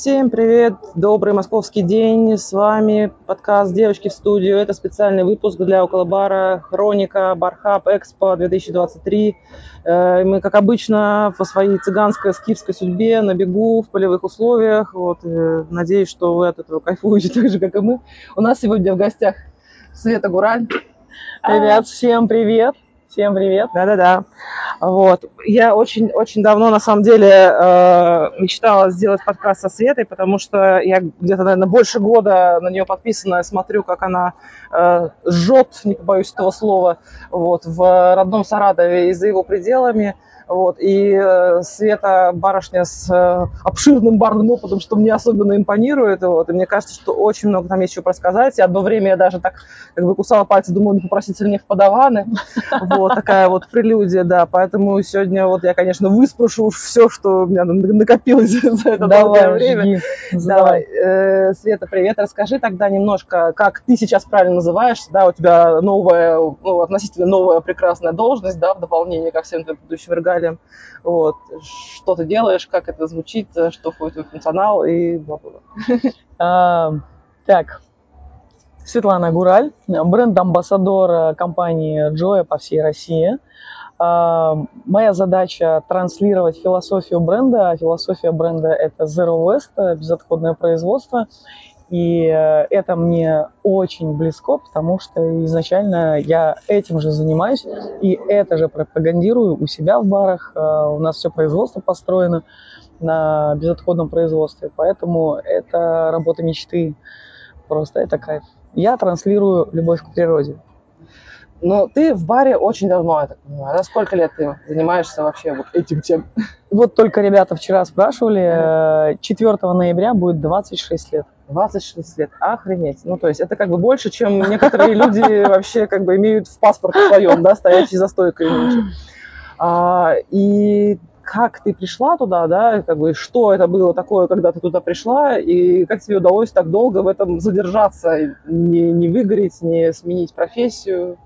Всем привет! Добрый московский день. С вами подкаст «Девочки в студию». Это специальный выпуск для Околобара «Хроника Бархаб Экспо 2023». Э, мы, как обычно, по своей цыганской, скифской судьбе на бегу, в полевых условиях. Вот, э, надеюсь, что вы от этого кайфуете так же, как и мы. У нас сегодня в гостях Света Гураль. Ребят, всем привет! Всем привет! Да-да-да. Вот. Я очень-очень давно, на самом деле, э, мечтала сделать подкаст со Светой, потому что я где-то, наверное, больше года на нее подписана, смотрю, как она э, жжет, не побоюсь этого слова, вот, в родном Саратове и за его пределами. Вот. И э, Света барышня с э, обширным барным опытом, что мне особенно импонирует. Вот. И мне кажется, что очень много там есть еще рассказать. И одно время я даже так как бы кусала пальцы, думаю, не попросить ли мне в подаваны. Вот такая вот прелюдия, да. Поэтому сегодня вот я, конечно, выспрошу все, что у меня накопилось за это долгое время. Давай. Э, Света, привет. Расскажи тогда немножко, как ты сейчас правильно называешься, да, у тебя новая, ну, относительно новая прекрасная должность, да, в дополнение ко всем твоим предыдущим далее. Вот. Что ты делаешь, как это звучит, что входит в функционал и бла-бла. А, так, Светлана Гураль, бренд-амбассадор компании Joy по всей России. А, моя задача транслировать философию бренда. Философия бренда – это Zero Waste, безотходное производство. И э, это мне очень близко, потому что изначально я этим же занимаюсь и это же пропагандирую у себя в барах. Э, у нас все производство построено на безотходном производстве, поэтому это работа мечты. Просто это кайф. Я транслирую любовь к природе. Но ты в баре очень давно, я так понимаю. Да? Сколько лет ты занимаешься вообще вот этим тем? Вот только ребята вчера спрашивали, 4 э, ноября будет 26 лет. 26 лет, охренеть. Ну, то есть это как бы больше, чем некоторые люди вообще как бы имеют в паспорте своем, да, стоящий за стойкой А, и как ты пришла туда, да, как бы что это было такое, когда ты туда пришла, и как тебе удалось так долго в этом задержаться, не, не выгореть, не сменить профессию?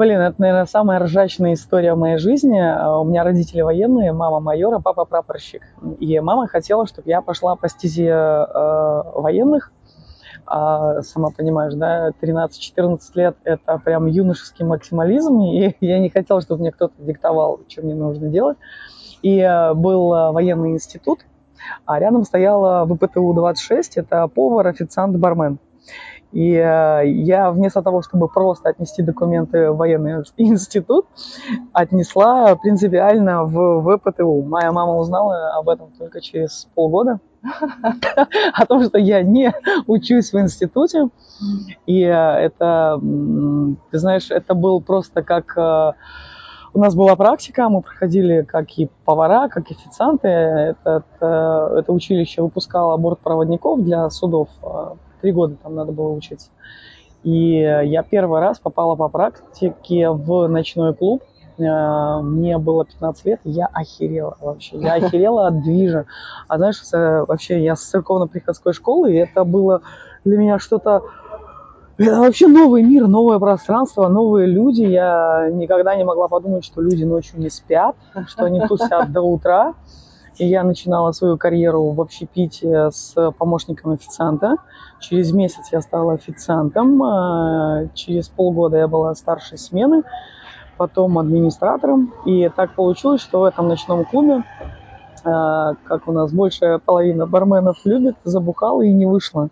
Блин, это, наверное, самая ржачная история в моей жизни. А, у меня родители военные, мама майора, папа прапорщик. И мама хотела, чтобы я пошла по стезе э, военных. А, сама понимаешь, да, 13-14 лет – это прям юношеский максимализм, и я не хотела, чтобы мне кто-то диктовал, что мне нужно делать. И э, был э, военный институт, а рядом стояла ВПТУ-26, это повар, официант, бармен. И э, я вместо того, чтобы просто отнести документы в военный институт, отнесла принципиально в ВПТУ. Моя мама узнала об этом только через полгода, о том, что я не учусь в институте. И э, это, ты знаешь, это был просто как... Э, у нас была практика, мы проходили как и повара, как и официанты. Это, это, это училище выпускало бортпроводников для судов Три года там надо было учиться. И я первый раз попала по практике в ночной клуб. Э, мне было 15 лет, я охерела вообще. Я охерела от движа. А знаешь, вообще я с церковно-приходской школы, и это было для меня что-то... Это вообще новый мир, новое пространство, новые люди. Я никогда не могла подумать, что люди ночью не спят, что они тусят до утра. Я начинала свою карьеру в общепите с помощником официанта. Через месяц я стала официантом. А, через полгода я была старшей смены, потом администратором. И так получилось, что в этом ночном клубе, а, как у нас большая половина барменов любит, забухала и не вышла.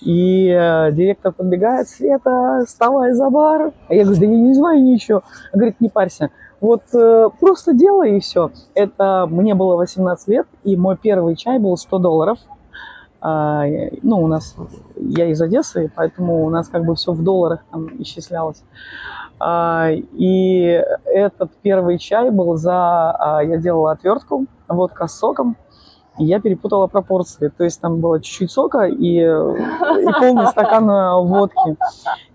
И э, директор подбегает, Света, вставай за бар. А я говорю, да я не знаю ничего. Он говорит, не парься, вот э, просто делай и все. Это мне было 18 лет, и мой первый чай был 100 долларов. А, ну, у нас, я из Одессы, поэтому у нас как бы все в долларах там исчислялось. А, и этот первый чай был за... А, я делала отвертку, водка с соком, и я перепутала пропорции. То есть там было чуть-чуть сока и, и полный стакан э, водки.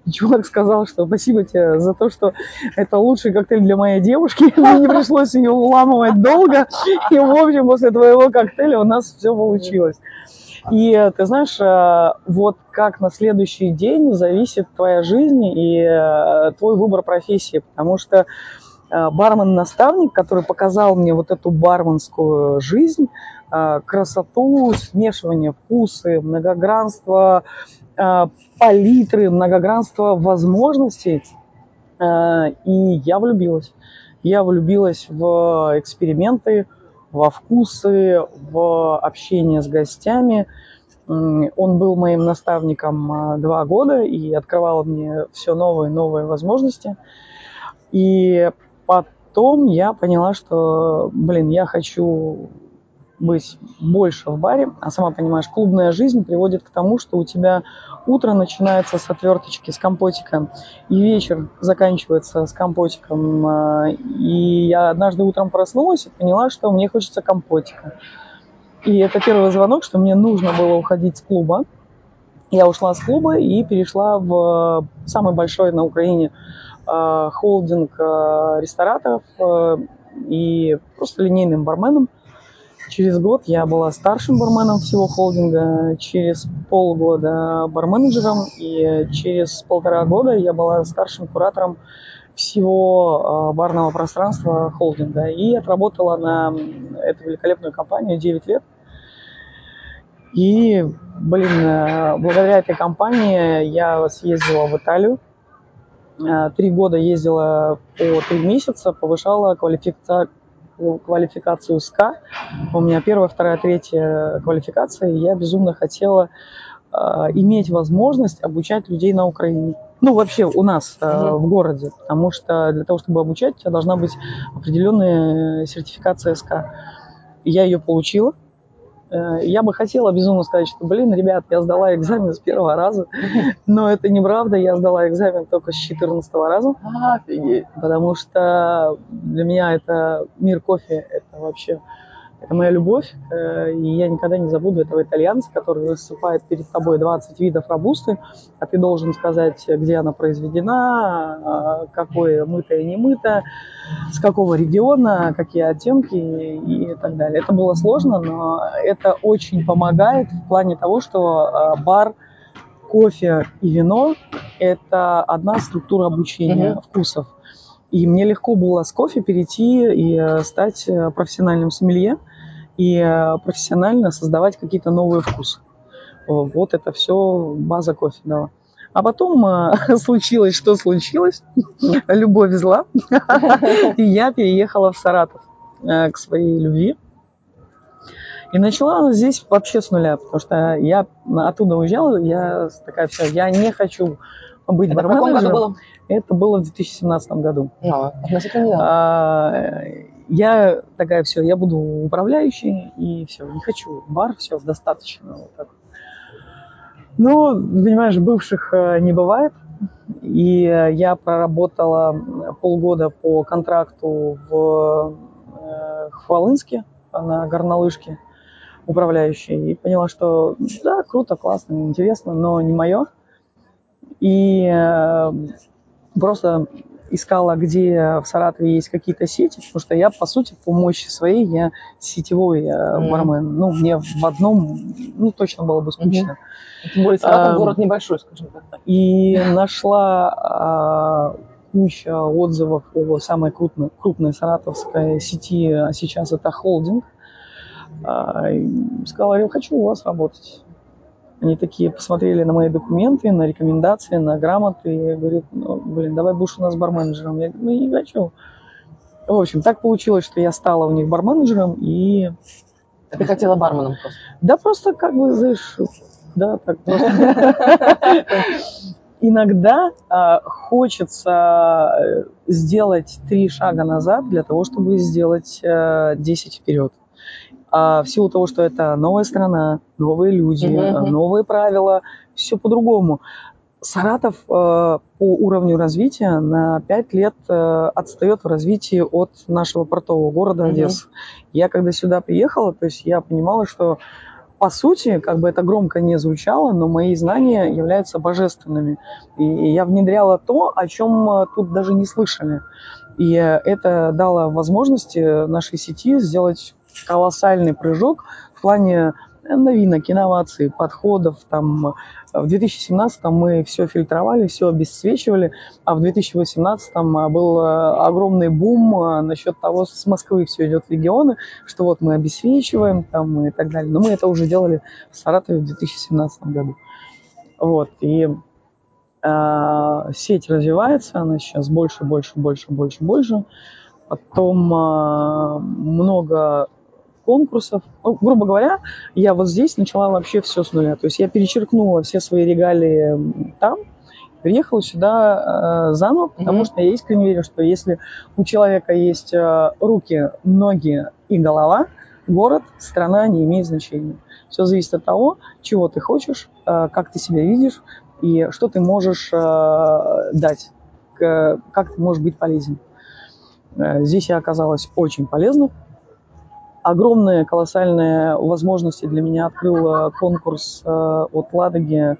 Чувак сказал, что спасибо тебе за то, что это лучший коктейль для моей девушки. Мне не пришлось ее уламывать долго. И, в общем, после твоего коктейля у нас все получилось. И ты знаешь, э, вот как на следующий день зависит твоя жизнь и э, твой выбор профессии. Потому что бармен-наставник, который показал мне вот эту барменскую жизнь, красоту, смешивание вкусы, многогранство палитры, многогранство возможностей. И я влюбилась. Я влюбилась в эксперименты, во вкусы, в общение с гостями. Он был моим наставником а, два года и открывал мне все новые и новые возможности. И потом я поняла, что, блин, я хочу быть больше в баре, а сама понимаешь, клубная жизнь приводит к тому, что у тебя утро начинается с отверточки, с компотика, и вечер заканчивается с компотиком. А, и я однажды утром проснулась и поняла, что мне хочется компотика. И это первый звонок, что мне нужно было уходить с клуба. Я ушла с клуба и перешла в самый большой на Украине а, холдинг а, рестораторов и просто линейным барменом – Через год я была старшим барменом всего холдинга, через полгода барменеджером, и через полтора года я была старшим куратором всего а, барного пространства холдинга. И отработала на эту великолепную компанию 9 лет. И, блин, э, благодаря этой компании я съездила в Италию. Э, три года ездила по три месяца, повышала квалификацию квалификацию СКА. У меня первая, вторая, третья квалификация, и я безумно хотела э, иметь возможность обучать людей на Украине. Ну, вообще у нас э, mm-hmm. в городе, потому что для того, чтобы обучать, у тебя должна быть определенная сертификация СКА. Я ее получила, я бы хотела безумно сказать, что, блин, ребят, я сдала экзамен с первого раза, но это неправда, я сдала экзамен только с 14 раза. Офигеть. Потому что для меня это мир кофе, это вообще это моя любовь, э, и я никогда не забуду этого итальянца, который высыпает перед тобой 20 видов рабусты, а ты должен сказать, где она произведена, а, какое мытое, не мыто, с какого региона, какие оттенки и так далее. Это было сложно, но это очень помогает в плане того, что а, бар, кофе и вино – это одна структура обучения mm-hmm. вкусов. И мне легко было с кофе перейти и э, стать э, профессиональным сомелье – и э, профессионально создавать какие-то новые вкусы. Вот это все база кофе дала. А потом э, случилось, что случилось. Любовь зла. И я переехала в Саратов э, к своей любви. И начала здесь вообще с нуля, потому что я оттуда уезжала, я такая вся, я не хочу быть Это каком году было? Это было в 2017 году. А, относительно недавно. Я такая, все, я буду управляющей, и все, не хочу бар, все, достаточно. Вот так. Но, понимаешь, бывших э, не бывает. И я проработала полгода по контракту в э, Хвалынске на горнолыжке управляющей. И поняла, что да, круто, классно, интересно, но не мое. И э, просто искала, где в Саратове есть какие-то сети, потому что я, по сути, по мощи своей, я сетевой mm. бармен. Ну, мне в одном, ну, точно было бы скучно. Mm-hmm. Тем более Саратов а, город небольшой, скажем так. И нашла а, куча отзывов о самой крупной, крупной саратовской сети, а сейчас это холдинг. А, сказала, я хочу у вас работать. Они такие посмотрели на мои документы, на рекомендации, на грамоты. И говорят, ну, блин, давай будешь у нас барменеджером. Я говорю, ну, не хочу. В общем, так получилось, что я стала у них барменеджером и... А ты хотела барменом просто? Да просто как бы, знаешь, да, так просто. Иногда а, хочется э, сделать три шага назад для того, чтобы сделать а, 10 вперед. А в силу того, что это новая страна, новые люди, mm-hmm. новые правила, все по-другому. Саратов э, по уровню развития на 5 лет э, отстает в развитии от нашего портового города Одессы. Mm-hmm. Я когда сюда приехала, то есть я понимала, что по сути, как бы это громко не звучало, но мои знания являются божественными. И я внедряла то, о чем тут даже не слышали. И это дало возможности нашей сети сделать колоссальный прыжок в плане новинок, инноваций, подходов. Там, в 2017 мы все фильтровали, все обесцвечивали, а в 2018 был огромный бум насчет того, с Москвы все идет в регионы, что вот мы обесцвечиваем там, и так далее. Но мы это уже делали в Саратове в 2017 году. Вот, и э, сеть развивается, она сейчас больше, больше, больше, больше, больше. Потом э, много конкурсов. Ну, грубо говоря, я вот здесь начала вообще все с нуля. То есть я перечеркнула все свои регалии там, приехала сюда э, заново, потому mm-hmm. что я искренне верю, что если у человека есть э, руки, ноги и голова, город, страна не имеет значения. Все зависит от того, чего ты хочешь, э, как ты себя видишь и что ты можешь э, дать, как ты можешь быть полезен. Э, здесь я оказалась очень полезна. Огромные, колоссальные возможности для меня открыл конкурс от Ладоги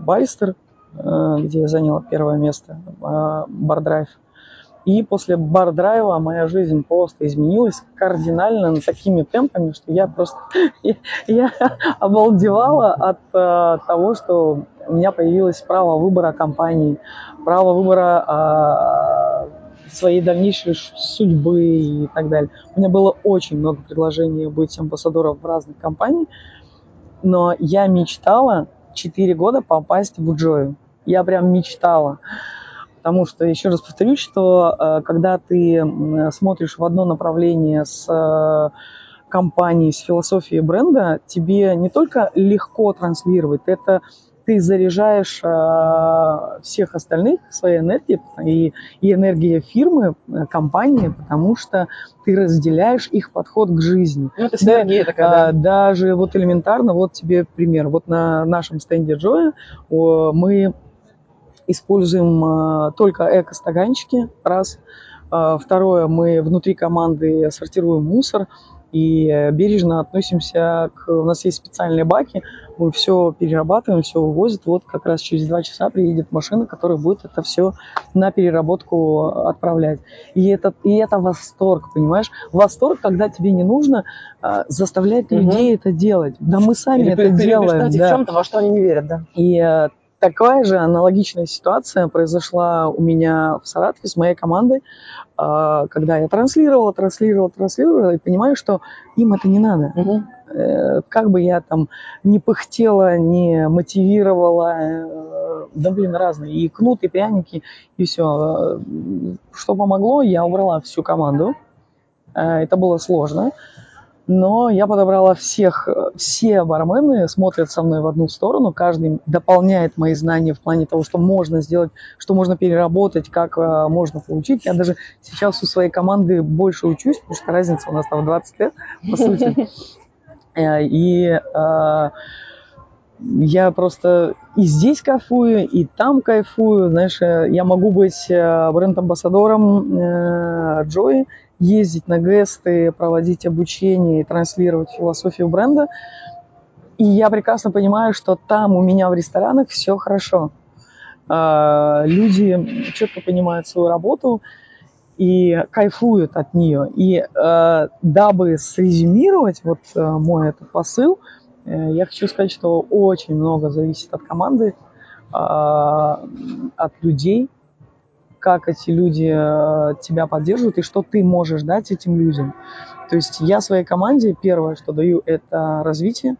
Байстер, где я заняла первое место, Бардрайв. И после бар-драйва моя жизнь просто изменилась кардинально такими темпами, что я просто я, я обалдевала от uh, того, что у меня появилось право выбора компании, право выбора своей дальнейшей судьбы и так далее. У меня было очень много предложений быть амбассадором в разных компаниях, но я мечтала 4 года попасть в Джою. Я прям мечтала. Потому что, еще раз повторюсь, что э, когда ты смотришь в одно направление с э, компанией, с философией бренда, тебе не только легко транслировать, это ты заряжаешь э, всех остальных своей энергией и, и энергией фирмы, компании, потому что ты разделяешь их подход к жизни. Ну, это синергия такая, да? Даже вот элементарно, вот тебе пример. Вот на нашем стенде Джоя мы используем а, только эко-стаканчики, раз. А, второе, мы внутри команды сортируем мусор и бережно относимся к... У нас есть специальные баки, мы все перерабатываем, все вывозят. Вот как раз через два часа приедет машина, которая будет это все на переработку отправлять. И это, и это восторг, понимаешь? Восторг, когда тебе не нужно а, заставлять людей угу. это делать. Да мы сами Или это делаем. Да. в чем-то, во что они не верят, да. И Такая же аналогичная ситуация произошла у меня в Саратове с моей командой, когда я транслировала, транслировала, транслировала, и понимаю, что им это не надо. Угу. Как бы я там не пыхтела, не мотивировала, э, да блин, разные, и кнут, и пряники, и все. Что помогло, я убрала всю команду. Э, это было сложно но я подобрала всех, все бармены смотрят со мной в одну сторону, каждый дополняет мои знания в плане того, что можно сделать, что можно переработать, как э, можно получить. Я даже сейчас у своей команды больше учусь, потому что разница у нас там 20 лет, по сути. Э, и э, я просто и здесь кайфую, и там кайфую. Знаешь, я могу быть бренд-амбассадором Джои, ездить на гесты, проводить обучение и транслировать философию бренда. И я прекрасно понимаю, что там у меня в ресторанах все хорошо. А, люди четко понимают свою работу и кайфуют от нее. И а, дабы срезюмировать вот а, мой этот посыл, э, я хочу сказать, что очень много зависит от команды, от людей, как эти люди э, тебя поддерживают и что ты можешь дать этим людям. То есть я своей команде первое, что даю, это развитие,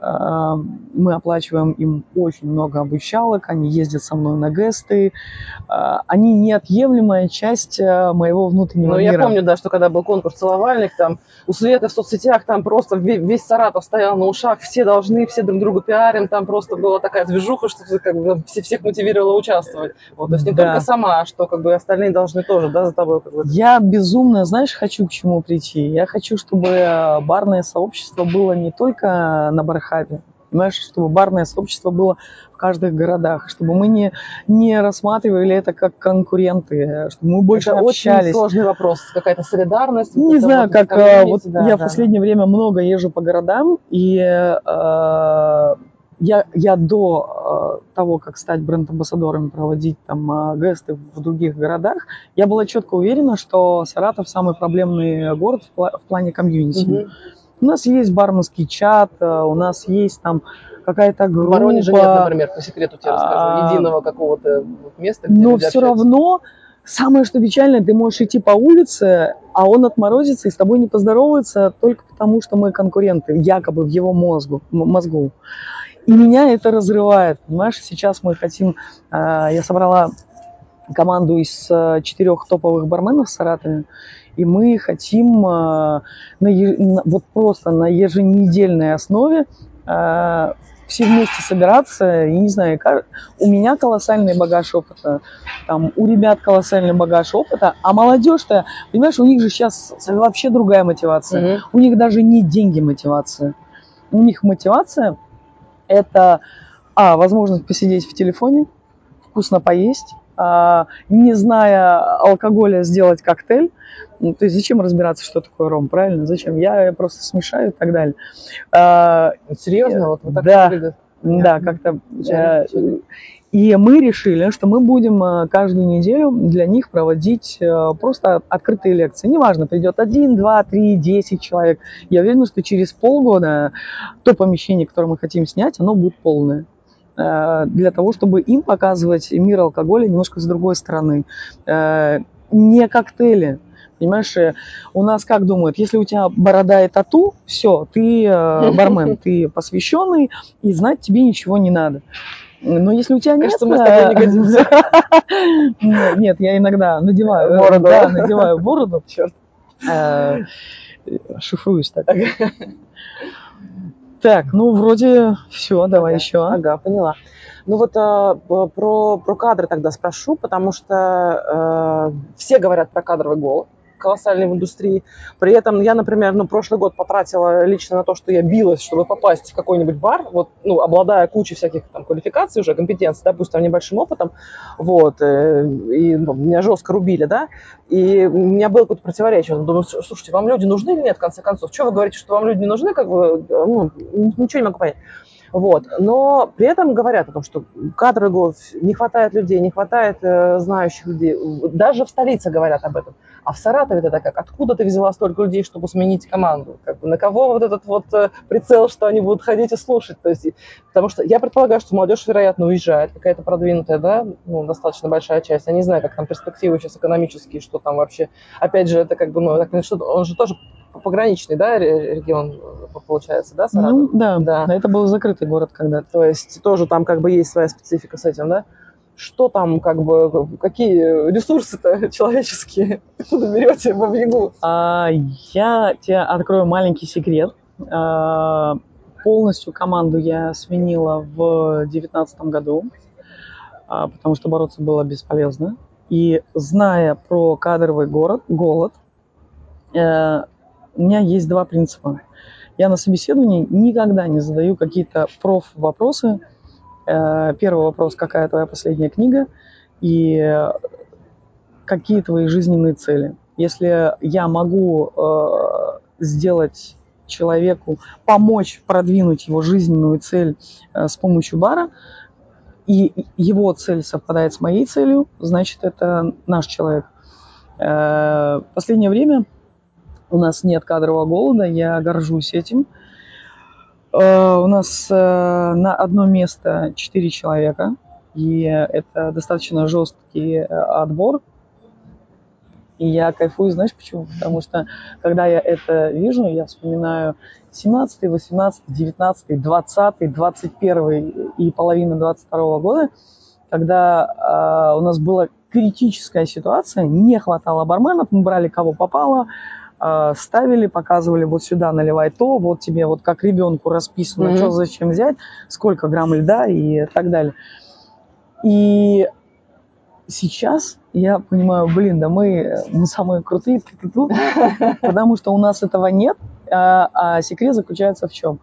мы оплачиваем им очень много обучалок, они ездят со мной на гесты. Э, они неотъемлемая часть э, моего внутреннего ну, мира. Я помню, да, что когда был конкурс целовальник, там у Светы в соцсетях там просто весь Саратов стоял на ушах, все должны, все друг другу пиарим, там просто была такая движуха, что как бы все, всех мотивировала участвовать. Вот, то есть не да. только сама, а что как бы остальные должны тоже, да, за тобой. Как бы. Я безумно, знаешь, хочу к чему прийти. Я хочу, чтобы э, барное сообщество было не только на барах хабе. Понимаешь, чтобы барное сообщество было в каждых городах, чтобы мы не, не рассматривали это как конкуренты, чтобы мы больше это общались. очень сложный вопрос, какая-то солидарность. Не знаю, как а, вот да, я да. в последнее время много езжу по городам, и э, я, я до э, того, как стать бренд-амбассадором, проводить там э, гесты в других городах, я была четко уверена, что Саратов самый проблемный город в, пла- в плане комьюнити. Mm-hmm У нас есть барменский чат, у нас есть там какая-то группа. В Воронеже нет, например, по секрету тебе расскажу, а, единого какого-то места, где Но все равно Самое, что печально, ты можешь идти по улице, а он отморозится и с тобой не поздоровается только потому, что мы конкуренты, якобы в его мозгу, мозгу. И меня это разрывает, понимаешь? Сейчас мы хотим... А, я собрала команду из а, четырех топовых барменов в Саратове, и мы хотим а, на, вот просто на еженедельной основе все вместе собираться, я не знаю, у меня колоссальный багаж опыта, там, у ребят колоссальный багаж опыта, а молодежь-то, понимаешь, у них же сейчас вообще другая мотивация. Mm-hmm. У них даже не деньги мотивация. У них мотивация это, а, возможность посидеть в телефоне, вкусно поесть, а, не зная алкоголя сделать коктейль, ну, то есть зачем разбираться, что такое ром, правильно? Зачем? Я просто смешаю и так далее. А, Серьезно? Вот, вот так да, да, как-то. Э, и мы решили, что мы будем э, каждую неделю для них проводить э, просто открытые лекции. Неважно, придет один, два, три, десять человек. Я уверена, что через полгода то помещение, которое мы хотим снять, оно будет полное для того, чтобы им показывать мир алкоголя немножко с другой стороны. Не коктейли, Понимаешь, э, у нас как думают, если у тебя борода и тату, все, ты э, бармен, ты посвященный, и знать тебе ничего не надо. Но если у тебя нет... Кажется, мы с тобой не годимся. Нет, я иногда надеваю э, бороду. Да, надеваю бороду. Черт. Шифруюсь так. Так, ну вроде все, давай еще. Ага, поняла. Ну вот э, про, про кадры тогда спрошу, потому что э, все говорят про кадровый голод колоссальный в индустрии. При этом я, например, ну, прошлый год потратила лично на то, что я билась, чтобы попасть в какой-нибудь бар, вот, ну, обладая кучей всяких там квалификаций уже, компетенций, там небольшим опытом, вот, э, и ну, меня жестко рубили, да, и у меня было какое-то противоречие. Думаю, слушайте, вам люди нужны или нет, в конце концов? Что вы говорите, что вам люди не нужны, как бы, ну, ничего не могу понять. Вот. Но при этом говорят о том, что кадровый голод, не хватает людей, не хватает э, знающих людей. Даже в столице говорят об этом. А в Саратове это как? Откуда ты взяла столько людей, чтобы сменить команду? Как бы, на кого вот этот вот э, прицел, что они будут ходить и слушать? То есть, потому что я предполагаю, что молодежь, вероятно, уезжает, какая-то продвинутая, да, ну, достаточно большая часть. Я не знаю, как там перспективы сейчас экономические, что там вообще. Опять же, это как бы, ну, что он же тоже пограничный, да, регион получается, да, Саратов? Ну, да, да, это был закрытый город когда-то. То есть тоже там как бы есть своя специфика с этим, да? Что там, как бы, какие ресурсы-то человеческие откуда берете во Вьегу? А, я тебе открою маленький секрет. А, полностью команду я сменила в 2019 году, а, потому что бороться было бесполезно. И зная про кадровый город, голод, э, у меня есть два принципа. Я на собеседовании никогда не задаю какие-то проф-вопросы, первый вопрос, какая твоя последняя книга и какие твои жизненные цели. Если я могу э, сделать человеку, помочь продвинуть его жизненную цель э, с помощью бара, и его цель совпадает с моей целью, значит, это наш человек. Последнее время у нас нет кадрового голода, я горжусь этим. Э, у нас э, на одно место 4 человека, и это достаточно жесткий э, отбор. И я кайфую, знаешь почему? Потому что когда я это вижу, я вспоминаю 17, 18, 19, 20, 21 и половина 22 года, когда э, у нас была критическая ситуация, не хватало барменов, мы брали кого попало, ставили, показывали, вот сюда наливай то, вот тебе вот как ребенку расписано, mm-hmm. что зачем взять, сколько грамм льда и так далее. И сейчас я понимаю, блин, да мы, мы самые крутые, потому что у нас этого нет, а, а секрет заключается в чем?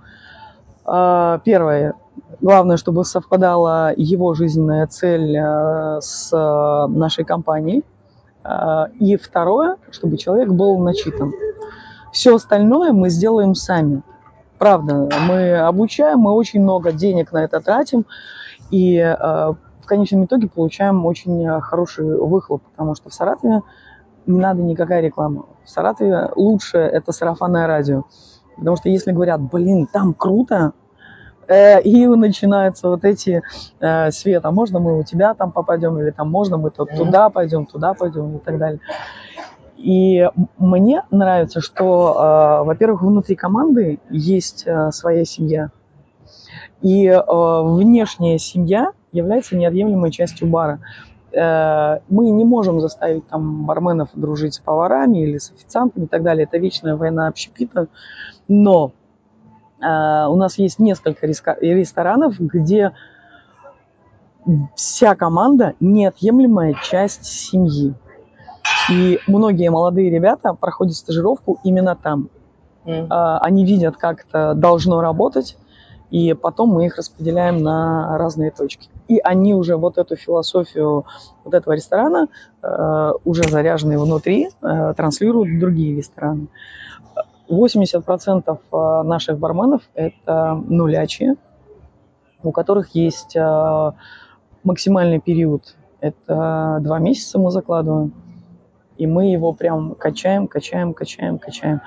А, первое, главное, чтобы совпадала его жизненная цель с нашей компанией, а, и второе, чтобы человек был начитан. Все остальное мы сделаем сами. Правда, мы обучаем, мы очень много денег на это тратим, и а, в конечном итоге получаем очень хороший выхлоп, потому что в Саратове не надо никакая реклама. В Саратове лучше это сарафанное радио. Потому что если говорят, блин, там круто, и начинаются вот эти э, Свет, а можно мы у тебя там попадем, или там можно мы то, туда пойдем, туда пойдем и так далее. И мне нравится, что, э, во-первых, внутри команды есть э, своя семья, и э, внешняя семья является неотъемлемой частью бара. Э, мы не можем заставить там барменов дружить с поварами или с официантами и так далее. Это вечная война общепита. Но э, у нас есть несколько ресторанов, где вся команда неотъемлемая часть семьи. И многие молодые ребята проходят стажировку именно там. Mm. Они видят, как это должно работать, и потом мы их распределяем на разные точки. И они уже вот эту философию вот этого ресторана, э, уже заряженные внутри, э, транслируют в другие рестораны. 80% э, наших барменов – это нулячие, у которых есть э, максимальный период – это два месяца мы закладываем, и мы его прям качаем, качаем, качаем, качаем.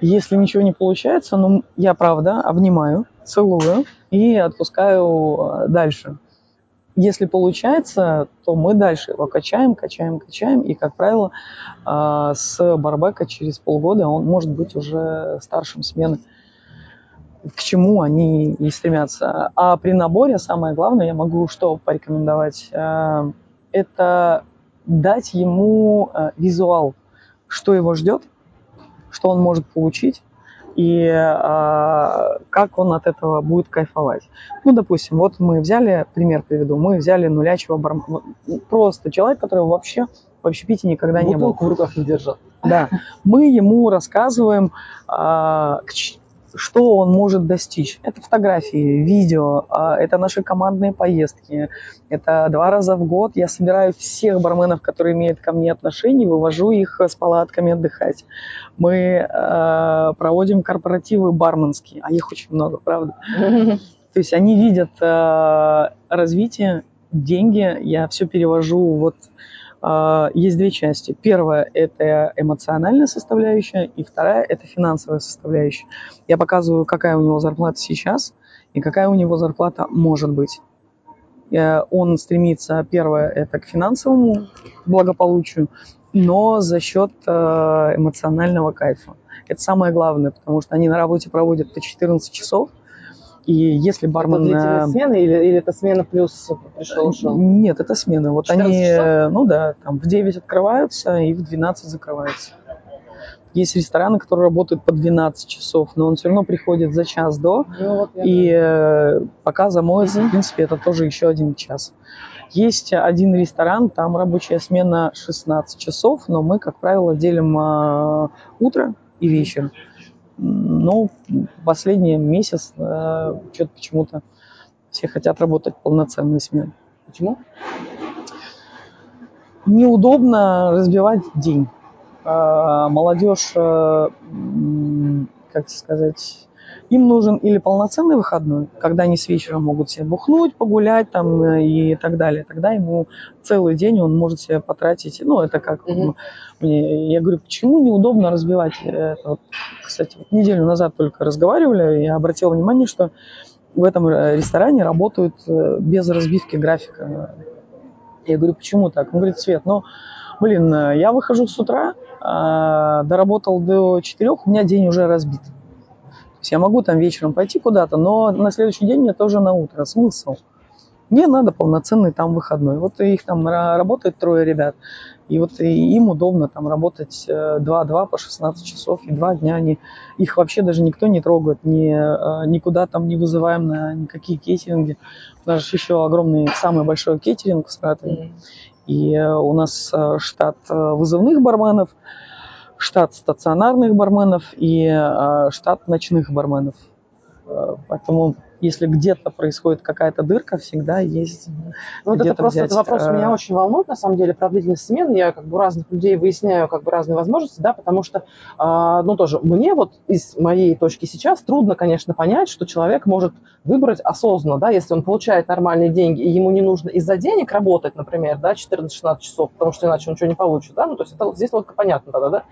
Если ничего не получается, ну, я правда обнимаю, целую и отпускаю э, дальше. Если получается, то мы дальше его качаем, качаем, качаем. И, как правило, э, с барбека через полгода он может быть уже старшим смены. К чему они и стремятся. А при наборе самое главное, я могу что порекомендовать, э, это дать ему визуал, что его ждет, что он может получить и а, как он от этого будет кайфовать. Ну, допустим, вот мы взяли, пример приведу, мы взяли нулячего бармена, просто человек, который вообще в общепите никогда Бутылку не был. в руках не держат. Да. Мы ему рассказываем, а, что он может достичь. Это фотографии, видео, а, это наши командные поездки. Это два раза в год я собираю всех барменов, которые имеют ко мне отношение, вывожу их с палатками отдыхать. Мы э, проводим корпоративы барменские, а их очень много, правда. То есть они видят э, развитие, деньги, я все перевожу вот есть две части. Первая – это эмоциональная составляющая, и вторая – это финансовая составляющая. Я показываю, какая у него зарплата сейчас и какая у него зарплата может быть. Э, он стремится, первое, это к финансовому благополучию, но за счет э, эмоционального кайфа. Это самое главное, потому что они на работе проводят по 14 часов – и если бармен... Это смена или, или это смена плюс пришел ушел? Нет, это смена. Вот они, часов? ну да, там в 9 открываются и в 12 закрываются. Есть рестораны, которые работают по 12 часов, но он все равно приходит за час до, ну, вот и э, пока замоется, угу. в принципе, это тоже еще один час. Есть один ресторан, там рабочая смена 16 часов, но мы, как правило, делим э, утро и вечер. Но последний месяц э, что-то почему-то все хотят работать полноценные смены. Почему? Неудобно разбивать день. Э, молодежь, э, как сказать, им нужен или полноценный выходной, когда они с вечера могут себе бухнуть, погулять там э, и так далее. Тогда ему целый день он может себе потратить. Ну, это как mm-hmm. мне, я говорю, почему неудобно разбивать это? Вот, кстати, вот неделю назад только разговаривали, я обратил внимание, что в этом э, ресторане работают э, без разбивки графика. Я говорю, почему так? Он говорит, Свет, ну, блин, я выхожу с утра, а, доработал до четырех, у меня день уже разбит есть я могу там вечером пойти куда-то, но на следующий день мне тоже на утро. Смысл? Мне надо полноценный там выходной. Вот их там работает трое ребят, и вот им удобно там работать 2-2 э, по 16 часов, и два дня они, их вообще даже никто не трогает, ни, э, никуда там не вызываем на никакие кейтеринги. У нас же еще огромный, самый большой кейтеринг в Саратове. И э, у нас штат вызывных барменов – штат стационарных барменов и э, штат ночных барменов. Э, поэтому если где-то происходит какая-то дырка, всегда есть ну, вот это просто взять, этот вопрос э... меня очень волнует, на самом деле, про длительность смен. Я как бы у разных людей выясняю как бы разные возможности, да, потому что, э, ну, тоже мне вот из моей точки сейчас трудно, конечно, понять, что человек может выбрать осознанно, да, если он получает нормальные деньги, и ему не нужно из-за денег работать, например, да, 14-16 часов, потому что иначе он ничего не получит, да, ну, то есть это здесь логика понятно тогда, да,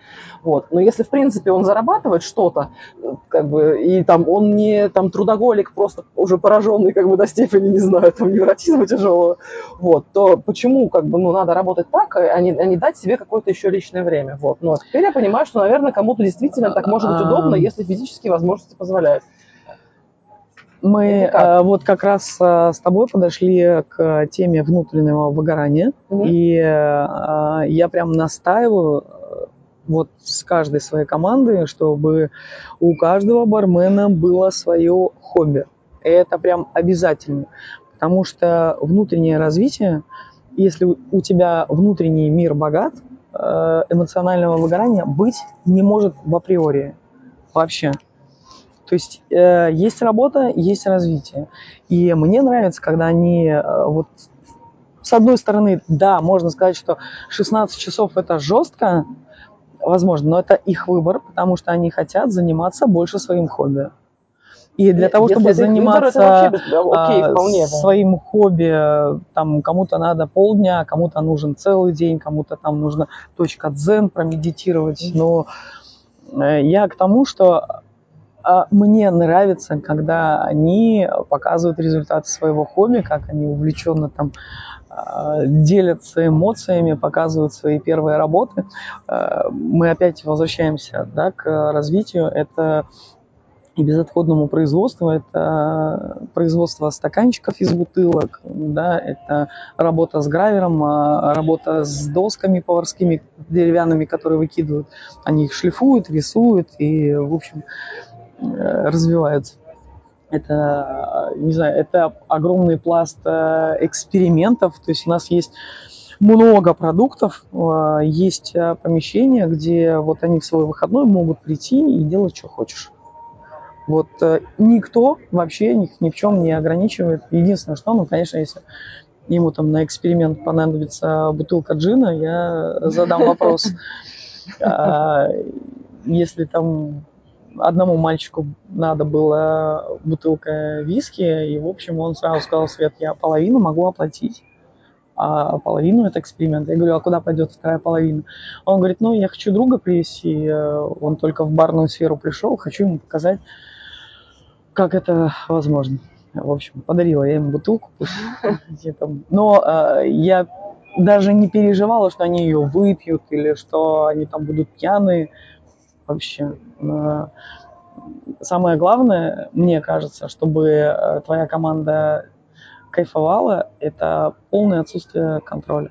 вот. Но если, в принципе, он зарабатывает что-то, как бы, и там он не там трудоголик, просто уже пораженный, как бы, до степени, не знаю, там, невротизма тяжелого, вот, то почему, как бы, ну, надо работать так, а не, а не дать себе какое-то еще личное время, вот. Но теперь я понимаю, что, наверное, кому-то действительно так может быть удобно, если физические возможности позволяют. Мы э, вот как раз э, с тобой подошли к теме внутреннего выгорания, угу. и э, я прям настаиваю э, вот с каждой своей командой, чтобы у каждого бармена было свое хобби. Это прям обязательно, потому что внутреннее развитие, если у тебя внутренний мир богат, э, эмоционального выгорания быть не может в априори вообще. То есть э, есть работа, есть развитие. И мне нравится, когда они э, вот с одной стороны, да, можно сказать, что 16 часов это жестко, возможно, но это их выбор, потому что они хотят заниматься больше своим хобби. И для того, Если чтобы заниматься выбор, окей, а, вполне, своим хобби, там кому-то надо полдня, кому-то нужен целый день, кому-то там нужно точка дзен промедитировать. Но э, я к тому, что а, мне нравится, когда они показывают результаты своего хобби, как они увлеченно там а, делятся эмоциями, показывают свои первые работы. А, мы опять возвращаемся да, к развитию. Это и безотходному производству. Это производство стаканчиков из бутылок, да, это работа с гравером, работа с досками поварскими деревянными, которые выкидывают. Они их шлифуют, рисуют и, в общем, Э, развиваются. Это, не знаю, это огромный пласт э, экспериментов. То есть у нас есть много продуктов, э, есть помещения, где вот они в свой выходной могут прийти и делать, что хочешь. Вот никто вообще них ни в чем не ограничивает. Единственное, что, ну, конечно, если ему там на эксперимент понадобится бутылка джина, я задам вопрос. А, если там одному мальчику надо было бутылка виски, и, в общем, он сразу сказал, Свет, я половину могу оплатить, а половину это эксперимент. Я говорю, а куда пойдет вторая половина? Он говорит, ну, я хочу друга привести, э, он только в барную сферу пришел, хочу ему показать, как это возможно. В общем, подарила я ему бутылку, Но э, я даже не переживала, что они ее выпьют или что они там будут пьяные вообще. Самое главное, мне кажется, чтобы э, твоя команда кайфовала, это полное отсутствие контроля.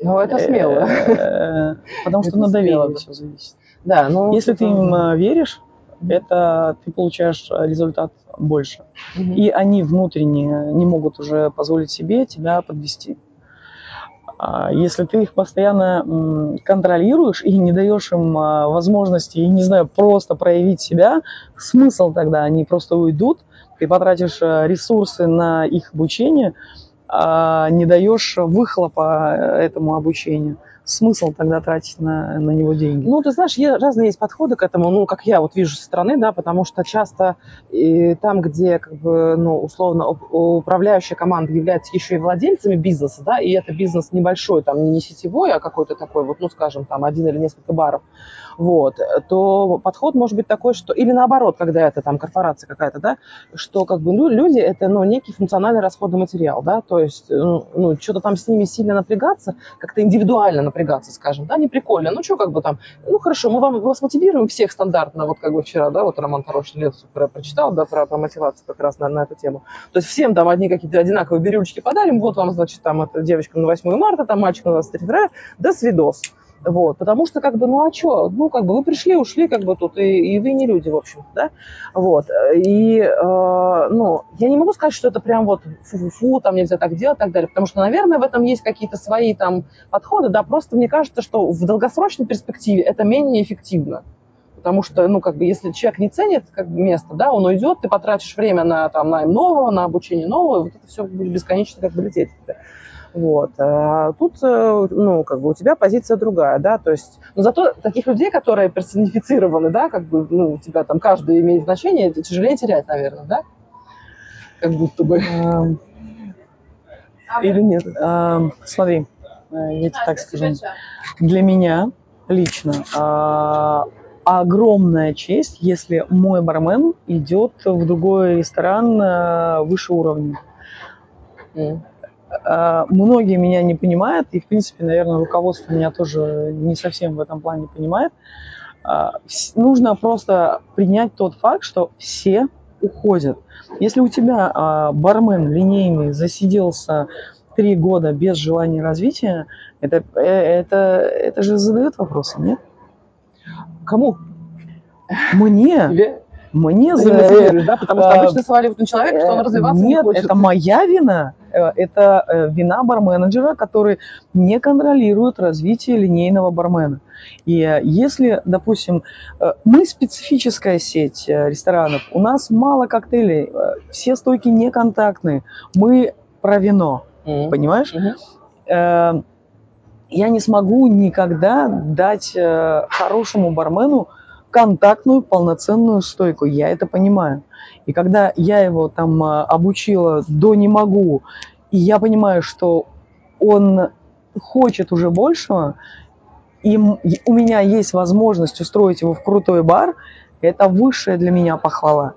Ну, это смело. Э, потому что на доверие все зависит. Да, ну, Если ты им э, веришь, это ты получаешь результат больше. И они внутренне не могут уже позволить себе тебя подвести. А если ты их постоянно контролируешь и не даешь им а, возможности, и не знаю, просто проявить себя, смысл тогда, они просто уйдут, ты потратишь а, ресурсы на их обучение, а не даешь выхлопа этому обучению смысл тогда тратить на, на него деньги? Ну, ты знаешь, есть, разные есть подходы к этому, ну, как я вот вижу со стороны, да, потому что часто и там, где, как бы, ну, условно, управляющая команда является еще и владельцами бизнеса, да, и это бизнес небольшой, там, не сетевой, а какой-то такой, вот, ну, скажем, там, один или несколько баров, вот, то подход может быть такой, что, или наоборот, когда это там корпорация какая-то, да, что как бы ну, люди это, ну, некий функциональный расходный материал, да, то есть, ну, ну что-то там с ними сильно напрягаться, как-то индивидуально напрягаться, скажем, да, не прикольно, ну, что как бы там, ну, хорошо, мы вам, вас мотивируем всех стандартно, вот как бы вчера, да, вот Роман хороший лекцию про, прочитал, да, про, про мотивацию как раз на, на эту тему, то есть всем там одни какие-то одинаковые бирюлечки подарим, вот вам, значит, там, это девочкам на 8 марта, там, мальчикам на 23 февраля, до свидос. Вот, потому что, как бы, ну а что, ну, как бы, вы пришли, ушли, как бы, тут, и, и вы не люди, в общем, да, вот, и, э, ну, я не могу сказать, что это прям вот фу-фу-фу, там нельзя так делать, и так далее, потому что, наверное, в этом есть какие-то свои там подходы, да, просто мне кажется, что в долгосрочной перспективе это менее эффективно, Потому что, ну, как бы, если человек не ценит как бы, место, да, он уйдет, ты потратишь время на там, найм нового, на обучение нового, вот это все будет бесконечно как бы лететь. Вот. А тут, э, ну, как бы у тебя позиция другая, да, то есть, но зато таких людей, которые персонифицированы, да, как бы, ну, у тебя там каждый имеет значение, тяжелее терять, наверное, да? Как будто бы. Эм, или нет? Эм, смотри, э, я тебе так скажу. Для меня лично а, огромная честь, если мой бармен идет в другой ресторан э, выше уровня. Mm. Многие меня не понимают, и, в принципе, наверное, руководство меня тоже не совсем в этом плане понимает. А, нужно просто принять тот факт, что все уходят. Если у тебя а, бармен линейный засиделся три года без желания развития, это, э, это, это же задает вопросы, нет? Кому? Мне. Тебе? Мне за... Да? Потому что а, обычно сваливают на человека, что он развиваться Нет, не хочет. это моя вина. Э, это э, вина барменеджера, который не контролирует развитие линейного бармена. И если, допустим, мы специфическая сеть ресторанов, у нас мало коктейлей, все стойки не контактные, мы про вино, mm-hmm. понимаешь? Mm-hmm. Я не смогу никогда дать хорошему бармену контактную полноценную стойку. Я это понимаю. И когда я его там а, обучила до не могу, и я понимаю, что он хочет уже большего, и у меня есть возможность устроить его в крутой бар, это высшая для меня похвала.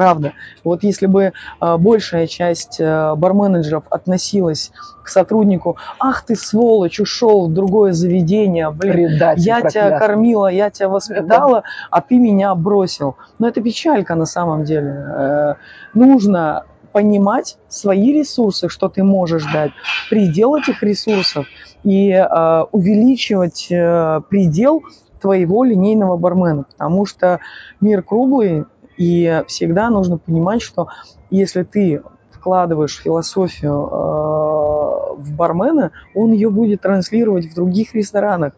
Правда. Вот если бы э, большая часть э, барменеджеров относилась к сотруднику, ах ты сволочь, ушел в другое заведение, блин, Предатель я проклятый. тебя кормила, я тебя воспитала, а ты меня бросил. Но это печалька на самом деле. Э, нужно понимать свои ресурсы, что ты можешь дать, предел этих ресурсов и э, увеличивать э, предел твоего линейного бармена, потому что мир круглый, и всегда нужно понимать, что если ты вкладываешь философию э, в бармена, он ее будет транслировать в других ресторанах.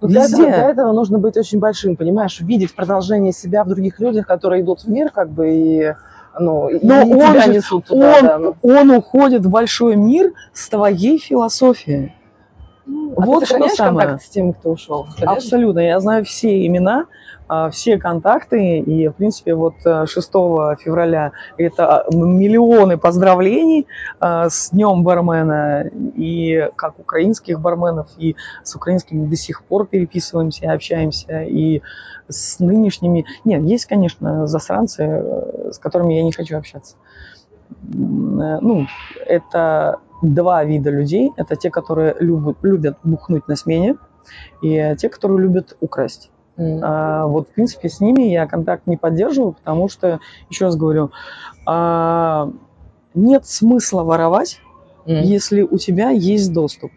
Но Везде. Для, этого, для этого нужно быть очень большим, понимаешь, видеть продолжение себя в других людях, которые идут в мир, как бы и ну, но и он, же, несут туда, он, да, ну. он уходит в большой мир с твоей философией. Ну, а вот ты что самое. с теми, кто ушел? Конечно. Абсолютно. Я знаю все имена, а, все контакты. И, в принципе, вот 6 э, февраля это а, миллионы поздравлений а, с Днем бармена. И как украинских барменов, и с украинскими до сих пор переписываемся, общаемся. И с нынешними... Нет, есть, конечно, засранцы, э, с которыми я не хочу общаться. Э, ну, это два вида людей. Это те, которые любят, любят бухнуть на смене, и те, которые любят украсть. Mm. А, вот, в принципе, с ними я контакт не поддерживаю, потому что, еще раз говорю, а, нет смысла воровать, mm. если у тебя есть доступ.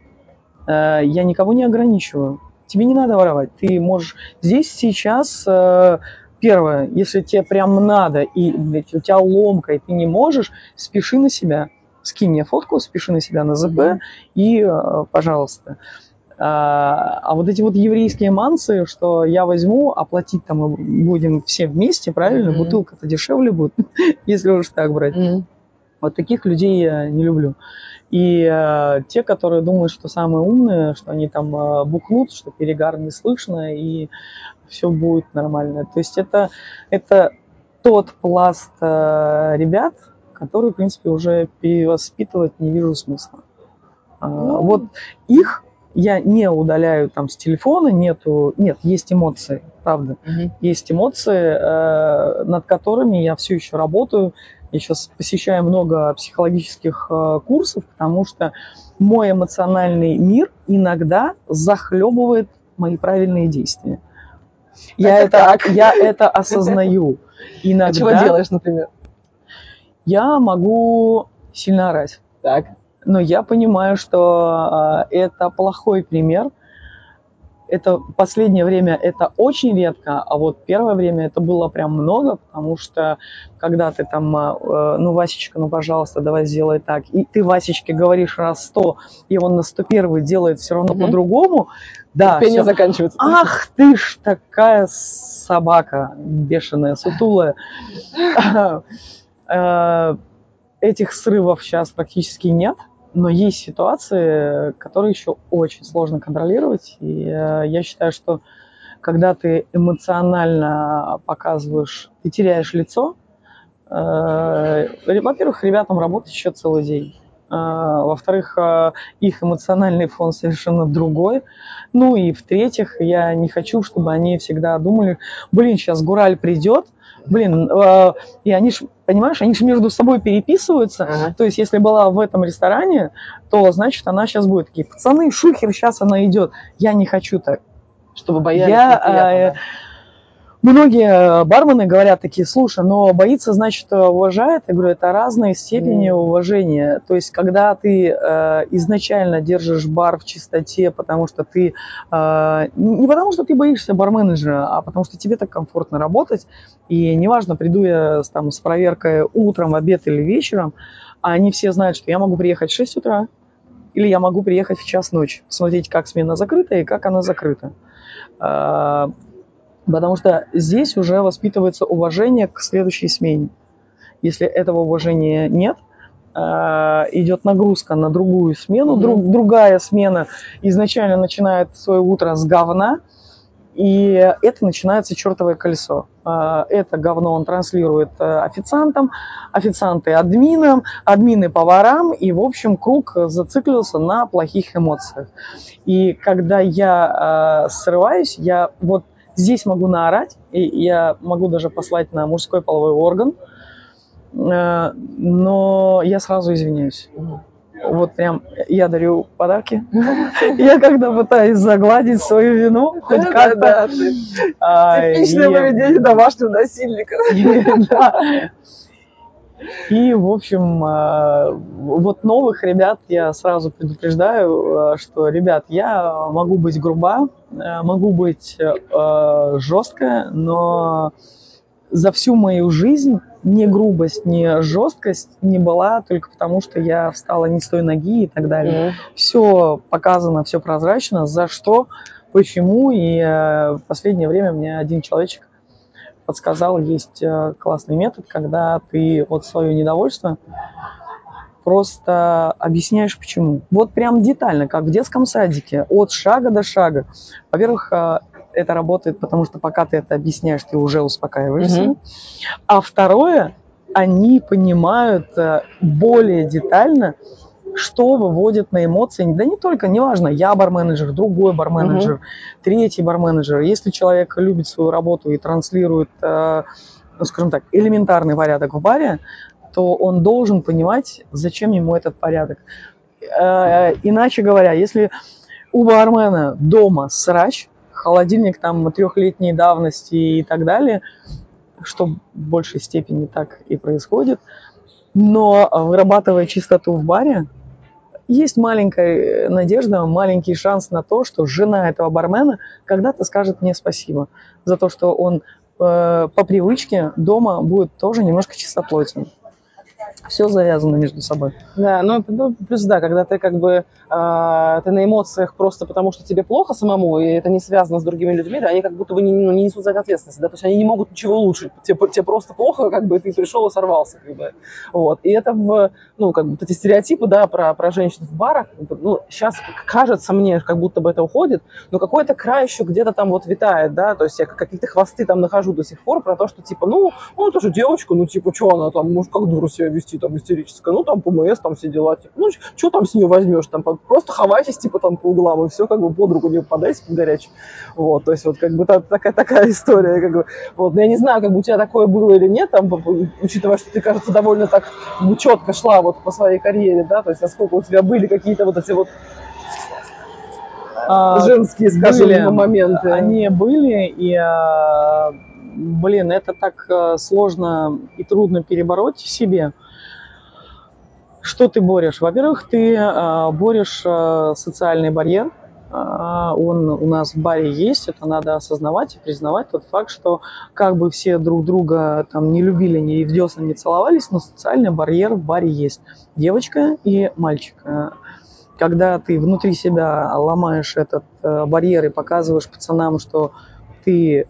А, я никого не ограничиваю. Тебе не надо воровать. Ты можешь здесь сейчас а, первое, если тебе прям надо, и блядь, у тебя ломка, и ты не можешь, спеши на себя. Скинь мне фотку, спеши на себя на mm-hmm. и, а, пожалуйста. А, а вот эти вот еврейские мансы, что я возьму, оплатить там мы будем все вместе, правильно? Mm-hmm. Бутылка-то дешевле будет, если уж так брать. Mm-hmm. Вот таких людей я не люблю. И э, те, которые думают, что самые умные, что они там э, бухнут, что перегар не слышно, и все будет нормально. То есть это, это тот пласт э, ребят, который, в принципе, уже перевоспитывать не вижу смысла. Э, вот их я не удаляю там с телефона, нету, нет, есть эмоции, правда, mm есть эмоции, э, над которыми я все еще работаю. Я сейчас посещаю много психологических э, курсов, потому что мой эмоциональный мир иногда захлебывает мои правильные действия. Я это, это, я это осознаю. Иногда. А чего делаешь, например? Я могу сильно орать. Так но я понимаю, что э, это плохой пример. это последнее время это очень редко, а вот первое время это было прям много, потому что когда ты там, э, ну, Васечка, ну, пожалуйста, давай сделай так, и ты Васечке говоришь раз сто, и он на сто первый делает все равно угу. по-другому, да. Пение заканчивается. Ах ты ж такая собака бешеная, сутулая. Э, этих срывов сейчас практически нет. Но есть ситуации, которые еще очень сложно контролировать. И э, я считаю, что когда ты эмоционально показываешь, ты теряешь лицо, э, во-первых, ребятам работать еще целый день. Во-вторых, их эмоциональный фон совершенно другой. Ну и в-третьих, я не хочу, чтобы они всегда думали, блин, сейчас Гураль придет, блин, э, и они ж, понимаешь, они же между собой переписываются. Ага. То есть, если была в этом ресторане, то значит она сейчас будет такие, пацаны, шухер, сейчас она идет. Я не хочу так. Чтобы боялись. Я, Многие бармены говорят такие, слушай, но боится, значит, уважает. Я говорю, это разные степени mm. уважения. То есть, когда ты э, изначально держишь бар в чистоте, потому что ты... Э, не потому что ты боишься барменеджера, а потому что тебе так комфортно работать. И неважно, приду я там, с проверкой утром, в обед или вечером, а они все знают, что я могу приехать в 6 утра, или я могу приехать в час ночи, посмотреть, как смена закрыта и как она закрыта. Потому что здесь уже воспитывается уважение к следующей смене. Если этого уважения нет, э, идет нагрузка на другую смену, друг, другая смена изначально начинает свое утро с говна, и это начинается чертовое колесо. Э, это говно он транслирует э, официантам, официанты админам, админы поварам, и, в общем, круг зациклился на плохих эмоциях. И когда я срываюсь, я вот Здесь могу наорать, и я могу даже послать на мужской половой орган, э, но я сразу извиняюсь. Вот прям я дарю подарки. Я когда пытаюсь загладить свою вину, хоть как-то. Типичное поведение домашнего насильника. И, в общем, э, вот новых ребят я сразу предупреждаю, э, что, ребят, я могу быть груба, э, могу быть жесткая, но за всю мою жизнь ни грубость, ни жесткость не была только потому, что я встала не с той ноги и так далее. Mm. Все показано, все прозрачно, за что, почему. И в последнее время мне один человечек подсказал, есть э, классный метод, когда ты вот свое недовольство просто объясняешь почему. Вот прям детально, как в детском садике, от шага до шага. Во-первых, э, это работает, потому что пока ты это объясняешь, ты уже успокаиваешься. Mm-hmm. А второе, они понимают э, более детально, что выводит на эмоции, да не только, неважно, я барменеджер, другой барменеджер, угу. третий барменеджер. Если человек любит свою работу и транслирует, э, ну, скажем так, элементарный порядок в баре, то он должен понимать, зачем ему этот порядок. Э, иначе говоря, если у бармена дома срач, холодильник там трехлетней давности и так далее, что в большей степени так и происходит, но вырабатывая чистоту в баре, есть маленькая надежда, маленький шанс на то, что жена этого бармена когда-то скажет мне спасибо за то, что он э, по привычке дома будет тоже немножко чистоплотен все завязано между собой. Да, ну, ну плюс да, когда ты как бы э, ты на эмоциях просто потому, что тебе плохо самому, и это не связано с другими людьми, да, они как будто бы не, ну, не несут за это ответственности, да, то есть они не могут ничего улучшить, тебе, тебе просто плохо, как бы ты пришел и сорвался, как бы, вот, и это в, ну, как бы вот эти стереотипы, да, про, про женщин в барах, ну, сейчас кажется мне, как будто бы это уходит, но какой-то край еще где-то там вот витает, да, то есть я какие-то хвосты там нахожу до сих пор про то, что типа, ну, ну, это же девочка, ну, типа, что она там, может, как дура себя вести, там истерическая, ну там ПМС, там все дела, типа, ну что там с нее возьмешь, там просто ховайтесь типа там по углам и все, как бы под руку не попадайте под горячий. Вот, то есть вот как бы та, такая, такая история, как бы, вот, но я не знаю, как бы у тебя такое было или нет, там, учитывая, что ты, кажется, довольно так четко шла вот по своей карьере, да, то есть насколько у тебя были какие-то вот эти вот а, женские, скажем, были, моменты. Они были, и а, блин, это так э, сложно и трудно перебороть в себе. Что ты борешь? Во-первых, ты э, борешь э, социальный барьер, а, он у нас в баре есть, это надо осознавать и признавать тот факт, что как бы все друг друга там не любили, ни в десна не целовались, но социальный барьер в баре есть. Девочка и мальчик. Когда ты внутри себя ломаешь этот э, барьер и показываешь пацанам, что ты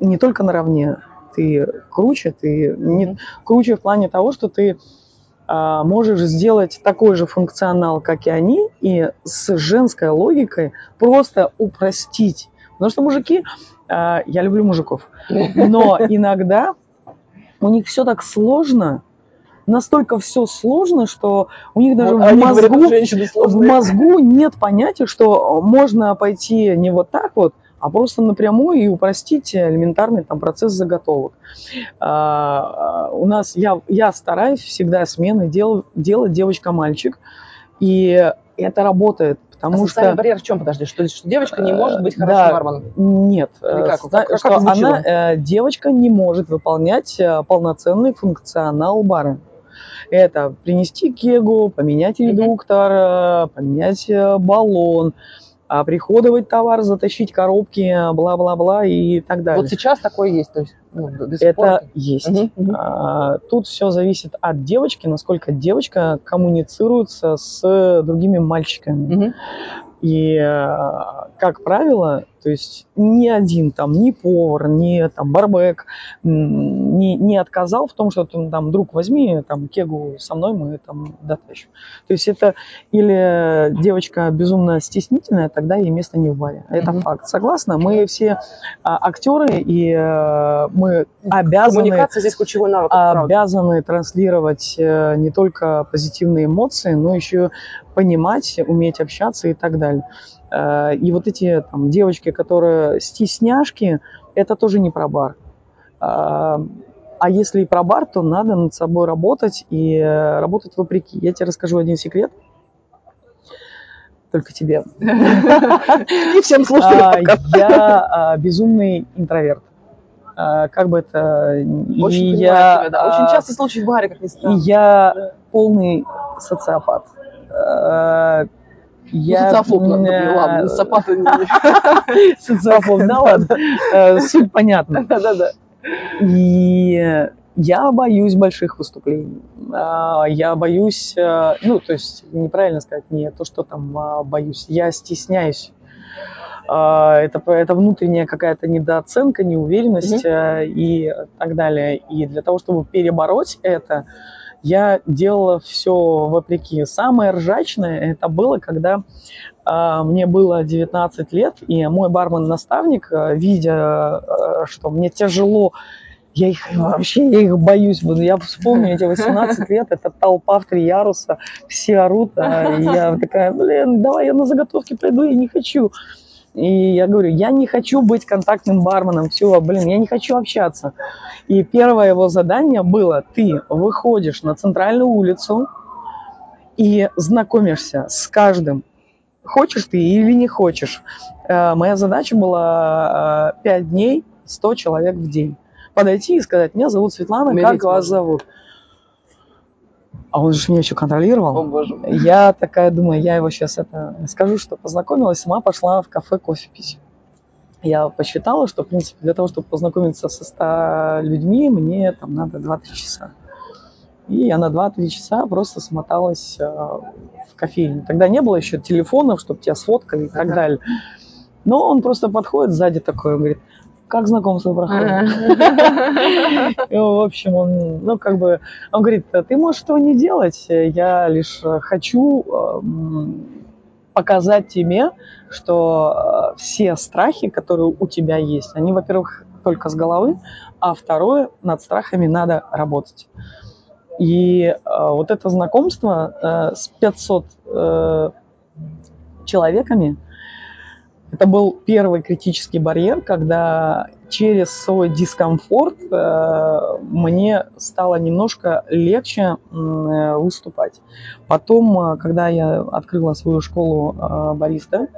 не только наравне, ты круче, ты не круче в плане того, что ты а, можешь сделать такой же функционал, как и они, и с женской логикой просто упростить. Потому что мужики, а, я люблю мужиков, но иногда у них все так сложно, настолько все сложно, что у них даже вот в, мозгу, говорят, в мозгу нет понятия, что можно пойти не вот так вот, а просто напрямую и упростить элементарный там, процесс заготовок. А, у нас я, я стараюсь всегда смены дел, делать девочка-мальчик, и это работает. Потому а что... барьер в чем, подожди, что, что девочка не может быть хорошим да, барменом? Нет, как, что как, как она, э, девочка не может выполнять э, полноценный функционал бара. Это принести кегу, поменять редуктор, поменять баллон, оприходовать товар, затащить коробки, бла-бла-бла и так далее. Вот сейчас такое есть, то есть ну, Это есть. Угу, угу. А, тут все зависит от девочки, насколько девочка коммуницируется с другими мальчиками. Угу. И, а, как правило, то есть ни один там, ни повар, ни там барбек не, не отказал в том, что ты там, друг, возьми там кегу со мной, мы там дотащим. То есть это или девочка безумно стеснительная, тогда ей место не в баре. Это mm-hmm. факт. Согласна? Мы все а, актеры, и а, мы обязаны... Коммуникация здесь ключевой навык. Обязаны транслировать а, не только позитивные эмоции, но еще понимать, уметь общаться и так далее. Э, и вот эти там, девочки, которые стесняшки, это тоже не про бар. Э, а если и про бар, то надо над собой работать и э, работать вопреки. Я тебе расскажу один секрет. Только тебе. И всем слушателям. Я а, безумный интроверт. Как бы это... Очень я, да. Очень часто случай в баре, как ни странно. Я полный социопат я... Социофоб, ладно, сапаты Социофоб, да ладно, э, суть понятна. Да-да-да. И я боюсь больших выступлений. А, я боюсь, э, ну, то есть, неправильно сказать, не то, что там а, боюсь, я стесняюсь. А, это, это внутренняя какая-то недооценка, неуверенность mm-hmm. и так далее. И для того, чтобы перебороть это, я делала все вопреки. Самое ржачное это было, когда э, мне было 19 лет, и мой бармен-наставник, э, видя, э, что мне тяжело я их вообще, я их боюсь. Я вспомню эти 18 лет, это толпа в три яруса, все орут, а я такая, блин, давай я на заготовки пойду, я не хочу. И я говорю, я не хочу быть контактным барменом, все, блин, я не хочу общаться. И первое его задание было, ты выходишь на центральную улицу и знакомишься с каждым, хочешь ты или не хочешь. Э, моя задача была 5 э, дней, 100 человек в день. Подойти и сказать, меня зовут Светлана, Умереть как вас зовут? А он же меня еще контролировал. О, боже. Я такая думаю, я его сейчас это скажу, что познакомилась, сама пошла в кафе кофе пить. Я посчитала, что, в принципе, для того, чтобы познакомиться со 100 людьми, мне там надо 2-3 часа. И я на 2-3 часа просто смоталась э, в кофейню. Тогда не было еще телефонов, чтобы тебя сфоткали и так далее. Но он просто подходит сзади такой, он говорит, как знакомство проходит. В общем, он, ну, как бы, он говорит, ты можешь этого не делать, я лишь хочу эм, показать тебе, что э, все страхи, которые у тебя есть, они, во-первых, только с головы, а второе, над страхами надо работать. И э, вот это знакомство э, с 500 э, человеками, это был первый критический барьер, когда через свой дискомфорт э, мне стало немножко легче э, выступать. Потом, э, когда я открыла свою школу бариста,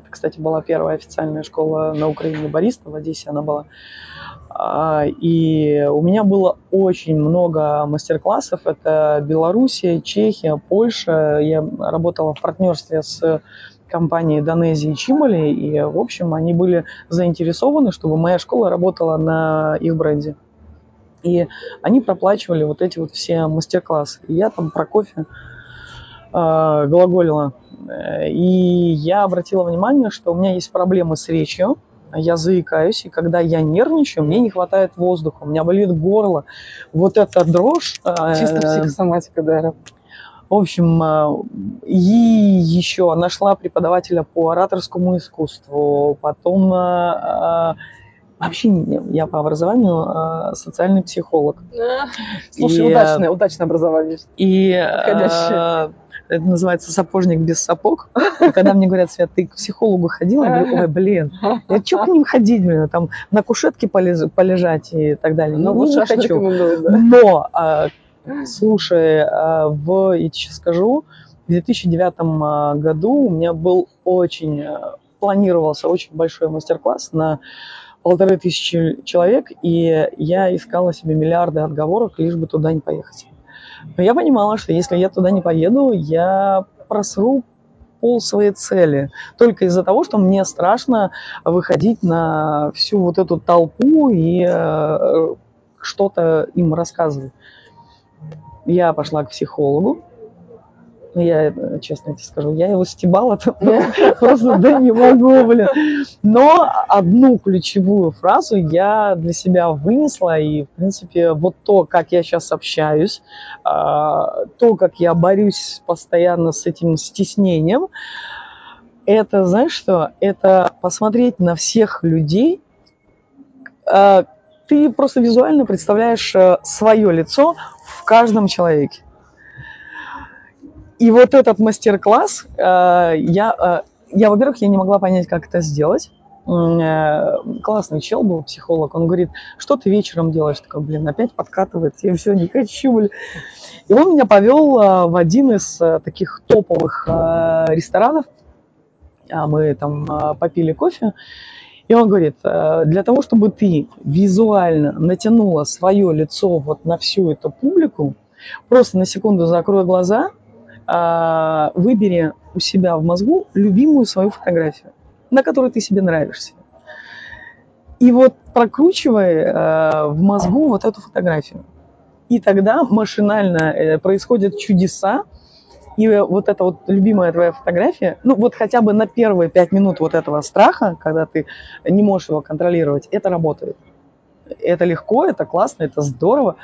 это, кстати, была первая официальная школа на Украине бариста, в Одессе она была, э, и у меня было очень много мастер-классов. Это Белоруссия, Чехия, Польша. Я работала в партнерстве с компании Донези и Чимали, и, в общем, они были заинтересованы, чтобы моя школа работала на их бренде. И они проплачивали вот эти вот все мастер-классы. И я там про кофе э, глаголила. И я обратила внимание, что у меня есть проблемы с речью, я заикаюсь, и когда я нервничаю, мне не хватает воздуха, у меня болит горло. Вот эта дрожь... Э, Чисто психосоматика, да. В общем, э, и еще нашла преподавателя по ораторскому искусству, потом э, Вообще я по образованию социальный психолог. Слушай, и, удачное, удачное образование. И Подходящее это называется сапожник без сапог. И когда мне говорят, Свет, ты к психологу ходила? Я говорю, ой, блин, я что к ним ходить, блин, там на кушетке полез, полежать и так далее. Ну, лучше не хочу. Да. Но, а, слушай, а, в, я тебе скажу, в 2009 а, году у меня был очень, планировался очень большой мастер-класс на полторы тысячи человек, и я искала себе миллиарды отговорок, лишь бы туда не поехать. Но я понимала, что если я туда не поеду, я просру пол своей цели. Только из-за того, что мне страшно выходить на всю вот эту толпу и э, что-то им рассказывать. Я пошла к психологу, ну, я честно тебе скажу, я его стебала просто, да не могу, блин. Но одну ключевую фразу я для себя вынесла, и, в принципе, вот то, как я сейчас общаюсь, а, то, как я борюсь постоянно с этим стеснением, это, знаешь что, это посмотреть на всех людей, а, ты просто визуально представляешь э, свое лицо в каждом человеке. И вот этот мастер-класс, э, я, э, я, во-первых, я не могла понять, как это сделать. Э, классный чел был, психолог. Он говорит, что ты вечером делаешь? Такой, блин, опять подкатывает. Я все, не хочу, блин. И он меня повел в один из таких топовых ресторанов. А мы там попили кофе. И он говорит, для того, чтобы ты визуально натянула свое лицо вот на всю эту публику, просто на секунду закрой глаза – а, выбери у себя в мозгу любимую свою фотографию, на которой ты себе нравишься. И вот прокручивай э, в мозгу вот эту фотографию. И тогда машинально э, происходят чудеса, и вот эта вот любимая твоя фотография, ну вот хотя бы на первые пять минут вот этого страха, когда ты не можешь его контролировать, это работает. Это легко, это классно, это здорово.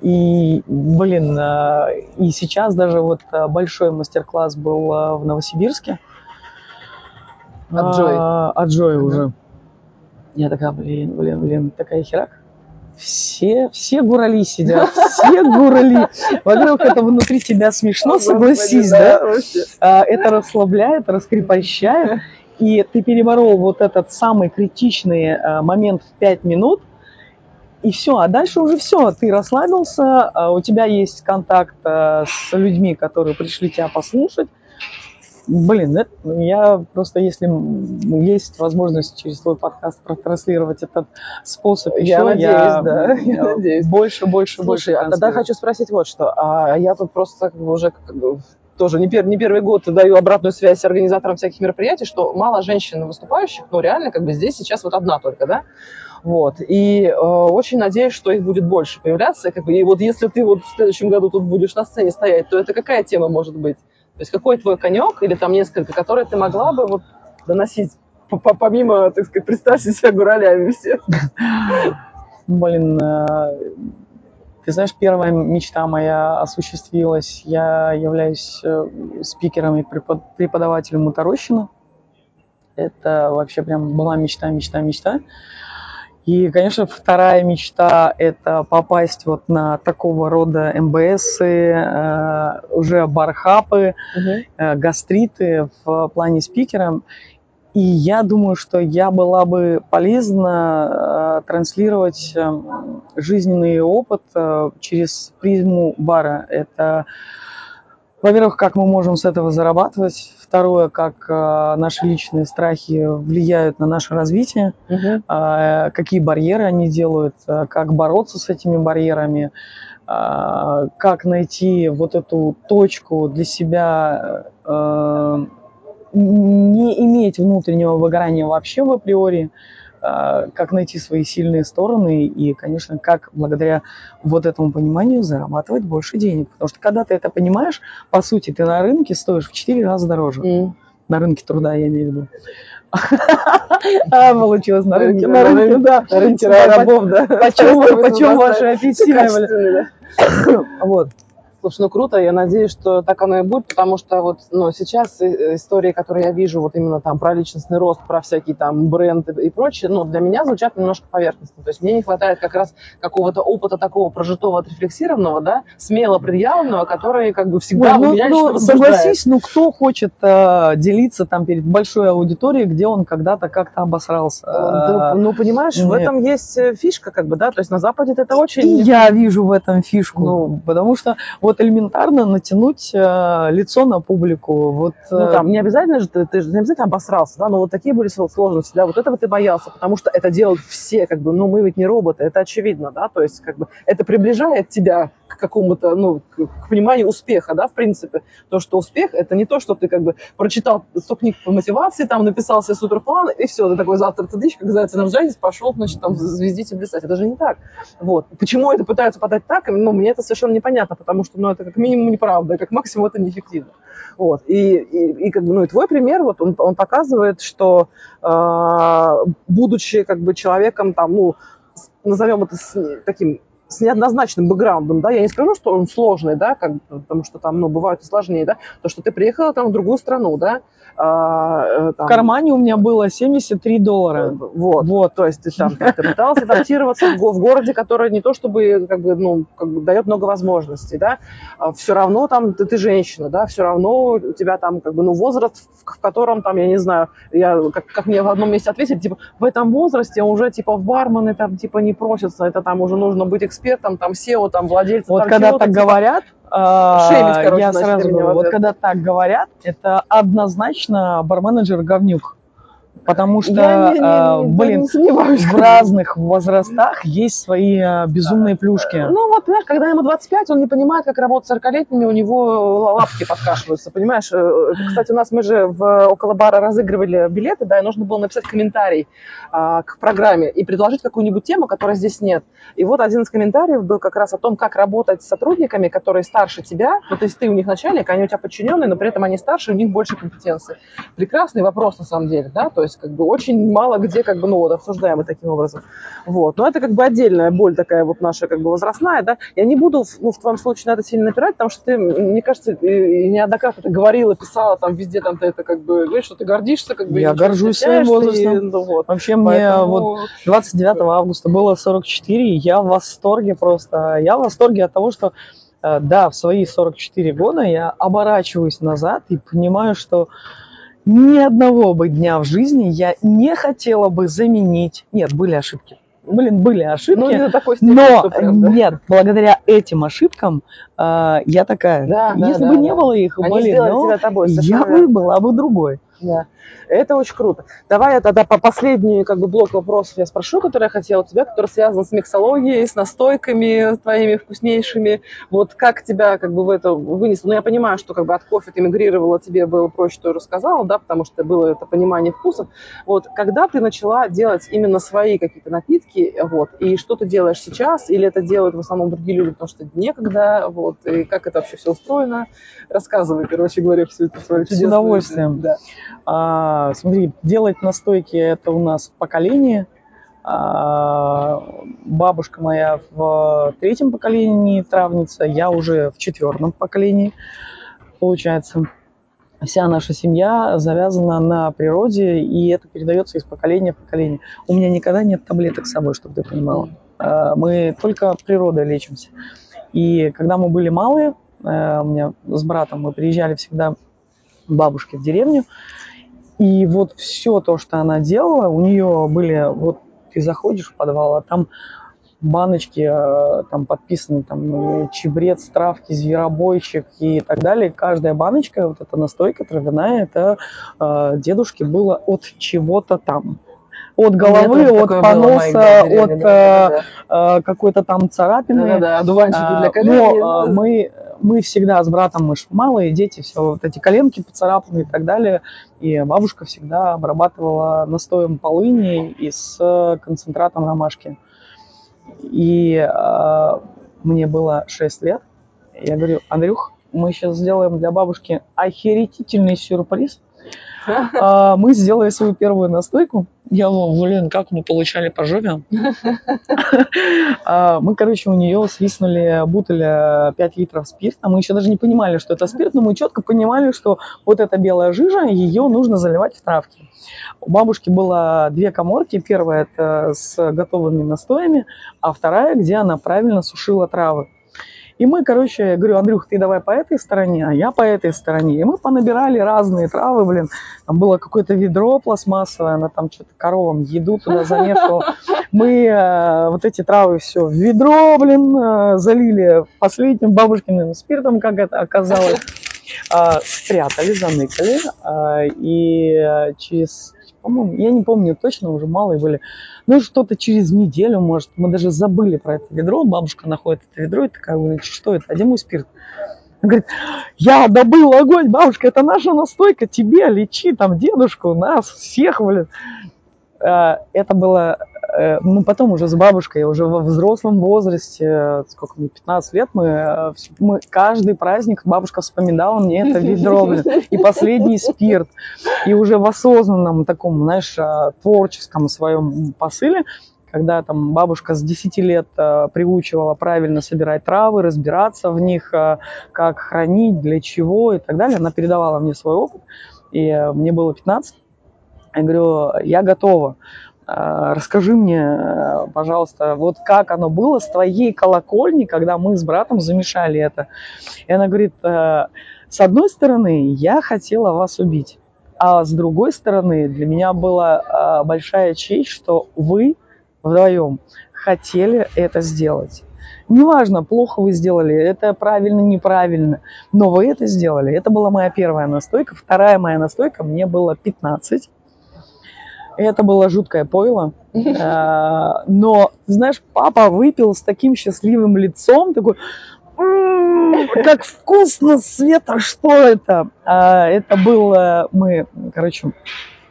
И, блин, а, и сейчас даже вот а, большой мастер-класс был а, в Новосибирске. От. От Джой уже. Я такая, блин, блин, блин, такая херак. Все, все гурали сидят, все гурали. Во-первых, это внутри тебя смешно, согласись, да? Это расслабляет, раскрепощает. И ты переборол вот этот самый критичный момент в пять минут – и все, а дальше уже все, ты расслабился, а у тебя есть контакт с людьми, которые пришли тебя послушать. Блин, я просто, если есть возможность через твой подкаст протранслировать этот способ еще, я надеюсь, я, да, я надеюсь. больше, больше, Слушай, больше. А тогда хочу спросить вот что. А я тут просто как бы уже как бы, тоже не, пер, не первый год даю обратную связь организаторам всяких мероприятий, что мало женщин выступающих, но реально как бы здесь сейчас вот одна только, да? Вот. И э, очень надеюсь, что их будет больше появляться. Как бы, и вот если ты вот в следующем году тут будешь на сцене стоять, то это какая тема может быть? То есть какой твой конек или там несколько, которые ты могла бы вот доносить помимо, так сказать, представьте себя гуралями все. Блин, э, ты знаешь, первая мечта моя осуществилась. Я являюсь э, спикером и преподавателем Моторощина. Это вообще прям была мечта, мечта, мечта. И, конечно, вторая мечта – это попасть вот на такого рода МБС, э, уже бархапы, угу. э, гастриты в плане спикера. И я думаю, что я была бы полезна э, транслировать э, жизненный опыт э, через призму бара. Это во-первых, как мы можем с этого зарабатывать. Второе, как э, наши личные страхи влияют на наше развитие. Угу. Какие барьеры они делают, э, как бороться с этими барьерами. Э, как найти вот эту точку для себя, э, не иметь внутреннего выгорания вообще в априори, а, как найти свои сильные стороны и, конечно, как благодаря вот этому пониманию зарабатывать больше денег. Потому что когда ты это понимаешь, по сути, ты на рынке стоишь в 4 раза дороже. Mm. На рынке труда, я имею в виду. А, получилось на рынке. На рынке, да. На рынке рабов, да. Почем ваши апельсины? Вот. Слушай, ну круто, я надеюсь, что так оно и будет, потому что вот ну, сейчас э, истории, которые я вижу, вот именно там про личностный рост, про всякие там бренды и прочее, ну, для меня звучат немножко поверхностно. То есть мне не хватает как раз какого-то опыта такого прожитого, отрефлексированного, да, смело предъявленного, который как бы всегда Ой, ну, ну, согласись, ну кто хочет э, делиться там перед большой аудиторией, где он когда-то как-то обосрался? Э, ну, понимаешь, Нет. в этом есть э, фишка, как бы, да, то есть на Западе это очень... И я вижу в этом фишку, ну, потому что вот вот элементарно натянуть э, лицо на публику. Вот, э... Ну, там, не обязательно же, ты, ты же не обязательно обосрался, да, но вот такие были сложности, да, вот этого ты боялся, потому что это делают все, как бы, ну, мы ведь не роботы, это очевидно, да, то есть, как бы, это приближает тебя к какому-то, ну, к, пониманию успеха, да, в принципе. То, что успех, это не то, что ты, как бы, прочитал 100 книг по мотивации, там, написал себе суперплан, и все, ты такой завтра ты дышь, как зайца на жизнь, пошел, значит, там, звездите блистать. Это же не так. Вот. Почему это пытаются подать так, ну, мне это совершенно непонятно, потому что, ну, это как минимум неправда, как максимум это неэффективно. Вот. И, и, и, как бы, ну, и твой пример, вот, он, он показывает, что э, будучи, как бы, человеком, там, ну, назовем это с, таким с неоднозначным бэкграундом, да, я не скажу, что он сложный, да, как, потому что там, ну, бывают и сложнее, да, то, что ты приехала там в другую страну, да, а, э, там, в кармане у меня было 73 доллара. Вот, вот, то есть ты там ты пытался адаптироваться в, в городе, который не то чтобы, как бы, ну, как бы дает много возможностей, да, а все равно там ты, ты женщина, да, все равно у тебя там, как бы, ну, возраст, в, в котором там, я не знаю, я, как, как мне в одном месте ответили, типа, в этом возрасте уже, типа, в бармены там, типа, не просятся, это там уже нужно быть экспертом, там, SEO, там, владельцем. Вот там, когда так типа, говорят, Шеймить, короче, я сразу говорю, вот когда так говорят, это однозначно барменеджер говнюк. Потому что, я не, не, а, не, блин, не сомневаюсь, в разных возрастах есть свои а, безумные плюшки. Ну вот, знаешь, когда ему 25, он не понимает, как работать с 40-летними, у него лапки подкашиваются, понимаешь? Э, кстати, у нас мы же в, около бара разыгрывали билеты, да, и нужно было написать комментарий а, к программе и предложить какую-нибудь тему, которой здесь нет. И вот один из комментариев был как раз о том, как работать с сотрудниками, которые старше тебя, ну, то есть ты у них начальник, они у тебя подчиненные, но при этом они старше, у них больше компетенции. Прекрасный вопрос, на самом деле, да, то есть есть как бы очень мало где как бы, ну вот, обсуждаемы таким образом. Вот. Но это как бы отдельная боль такая вот наша как бы возрастная, да. Я не буду, ну, в твоем случае на это сильно напирать, потому что ты, мне кажется, неоднократно это говорила, писала там везде, там ты это как бы говоришь, что ты гордишься, как бы. Я горжусь своим возрастом. И, ну, вот. Вообще Поэтому... мне вот 29 августа было 44, я в восторге просто. Я в восторге от того, что э, да, в свои 44 года я оборачиваюсь назад и понимаю, что ни одного бы дня в жизни я не хотела бы заменить. Нет, были ошибки. Блин, были ошибки. Ну, не такой степени, но прям, да? нет, благодаря этим ошибкам э, я такая. Да, Если да, бы да, не да. было их, Они блин, ну, тобой, я бы была бы другой. Да. Это очень круто. Давай я тогда по последний как бы, блок вопросов я спрошу, который я хотела у тебя, который связан с миксологией, с настойками твоими вкуснейшими. Вот как тебя как бы в это вынесло? Ну, я понимаю, что как бы от кофе ты мигрировала, тебе было проще, что я рассказала, да, потому что было это понимание вкусов. Вот когда ты начала делать именно свои какие-то напитки, вот, и что ты делаешь сейчас, или это делают в основном другие люди, потому что некогда, вот, и как это вообще все устроено? Рассказывай, короче говоря, всю эту свою чудесную... С удовольствием. Да. А, смотри, делать настойки это у нас поколение. А, бабушка моя в третьем поколении травница, я уже в четвертом поколении, получается. Вся наша семья завязана на природе, и это передается из поколения в поколение. У меня никогда нет таблеток с собой, чтобы ты понимала. А, мы только природой лечимся. И когда мы были малые, э, у меня с братом мы приезжали всегда бабушке в деревню, и вот все то, что она делала, у нее были, вот ты заходишь в подвал, а там баночки, э, там подписаны там чебрец, травки, зверобойчик и так далее. Каждая баночка, вот эта настойка травяная, это э, дедушке было от чего-то там от головы, от поноса, от да, да, да. Э, какой-то там царапины. Да, да, одуванчики для колен. Но мы мы всегда с братом, мы же малые дети, все вот эти коленки поцарапаны и так далее. И бабушка всегда обрабатывала настоем полыни и с концентратом ромашки. И э, мне было 6 лет. Я говорю, Андрюх, мы сейчас сделаем для бабушки охерительный сюрприз. А, мы сделали свою первую настойку. Я думал, блин, как мы получали по жопе. А, мы, короче, у нее свистнули бутыль 5 литров спирта. Мы еще даже не понимали, что это спирт, но мы четко понимали, что вот эта белая жижа, ее нужно заливать в травки. У бабушки было две коморки. Первая это с готовыми настоями, а вторая, где она правильно сушила травы. И мы, короче, я говорю, Андрюх, ты давай по этой стороне, а я по этой стороне. И мы понабирали разные травы, блин. Там было какое-то ведро пластмассовое, она там что-то коровам еду туда замешивала. Мы э, вот эти травы все в ведро, блин, э, залили последним бабушкиным спиртом, как это оказалось. Э, спрятали, заныкали. Э, и э, через по-моему, я не помню точно, уже малые были. Ну, что-то через неделю, может, мы даже забыли про это ведро. Бабушка находит это ведро и такая говорит, что это, а где мой спирт? Она говорит, я добыл огонь, бабушка, это наша настойка, тебе лечи, там, дедушку, нас, всех, блин. А, это было Э, ну, потом уже с бабушкой, уже во взрослом возрасте, сколько мне, 15 лет, мы, э, мы каждый праздник бабушка вспоминала мне это ведро, и последний спирт. И уже в осознанном таком, знаешь, э, творческом своем посыле, когда там бабушка с 10 лет э, приучивала правильно собирать травы, разбираться в них, э, как хранить, для чего и так далее, она передавала мне свой опыт, и э, мне было 15, я говорю, я готова. А, расскажи мне, пожалуйста, вот как оно было с твоей колокольни, когда мы с братом замешали это. И она говорит, «Э, с одной стороны, я хотела вас убить, а с другой стороны, для меня была а, большая честь, что вы вдвоем хотели это сделать. Неважно, плохо вы сделали, это правильно, неправильно, но вы это сделали. Это была моя первая настойка. Вторая моя настойка, мне было 15. Это было жуткое пойло. Э, но, знаешь, папа выпил с таким счастливым лицом, такой, как вкусно, Света, что это? А, это был, мы, короче,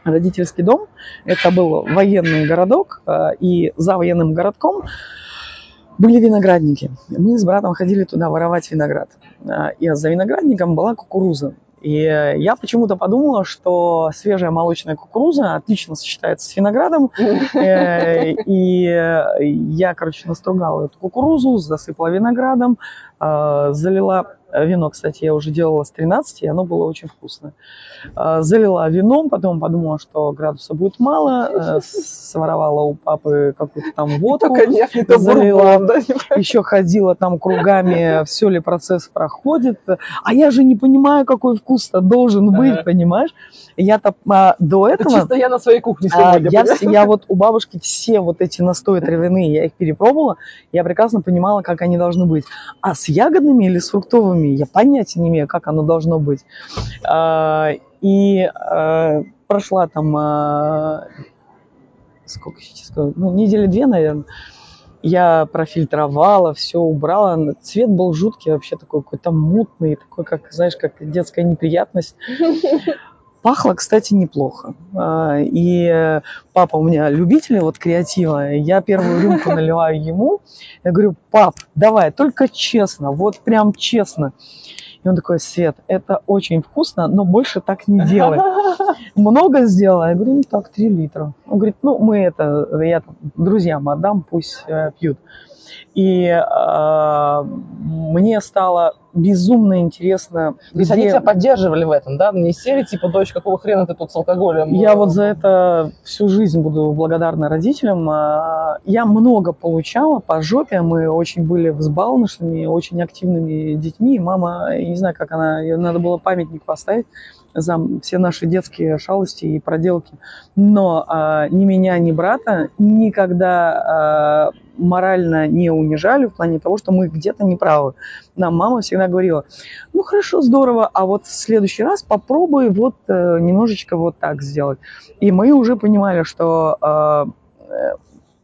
родительский дом, это был военный городок, э, и за военным городком были виноградники. Мы с братом ходили туда воровать виноград. Э, и за виноградником была кукуруза. И я почему-то подумала, что свежая молочная кукуруза отлично сочетается с виноградом. Э, и я, короче, настругала эту кукурузу, засыпала виноградом, э, залила Вино, кстати, я уже делала с 13, и оно было очень вкусное. А, залила вином, потом подумала, что градуса будет мало, э, своровала у папы какую-то там водку. Только нет, не то залила, да, еще ходила там кругами, все ли процесс проходит. А я же не понимаю, какой вкус-то должен быть, ага. понимаешь? Я-то а, до этого... Это чисто я на своей кухне сегодня. А, я, я вот у бабушки все вот эти настои травяные, я их перепробовала, я прекрасно понимала, как они должны быть. А с ягодными или с фруктовыми я понятия не имею, как оно должно быть. А, и а, прошла там... А, сколько сейчас? Ну, недели две, наверное я профильтровала, все убрала. Цвет был жуткий, вообще такой какой-то мутный, такой, как, знаешь, как детская неприятность. Пахло, кстати, неплохо. А, и папа у меня любитель вот креатива. Я первую рюмку наливаю ему. Я говорю, пап, давай, только честно, вот прям честно. И он такой, Свет, это очень вкусно, но больше так не делай. Много сделала? Я говорю, ну так, 3 литра. Он говорит, ну мы это, я друзьям отдам, пусть э, пьют. И э, мне стало безумно интересно. Есть где... они тебя поддерживали в этом, да? Не сели, типа, дочь, какого хрена ты тут с алкоголем? Я вот за это всю жизнь буду благодарна родителям. А, я много получала по жопе, мы очень были взбалмошными, очень активными детьми. Мама, я не знаю, как она, надо было памятник поставить за все наши детские шалости и проделки. Но а, ни меня, ни брата никогда а, морально не унижали в плане того, что мы где-то неправы. Нам мама всегда говорила, ну хорошо, здорово, а вот в следующий раз попробуй вот э, немножечко вот так сделать. И мы уже понимали, что э,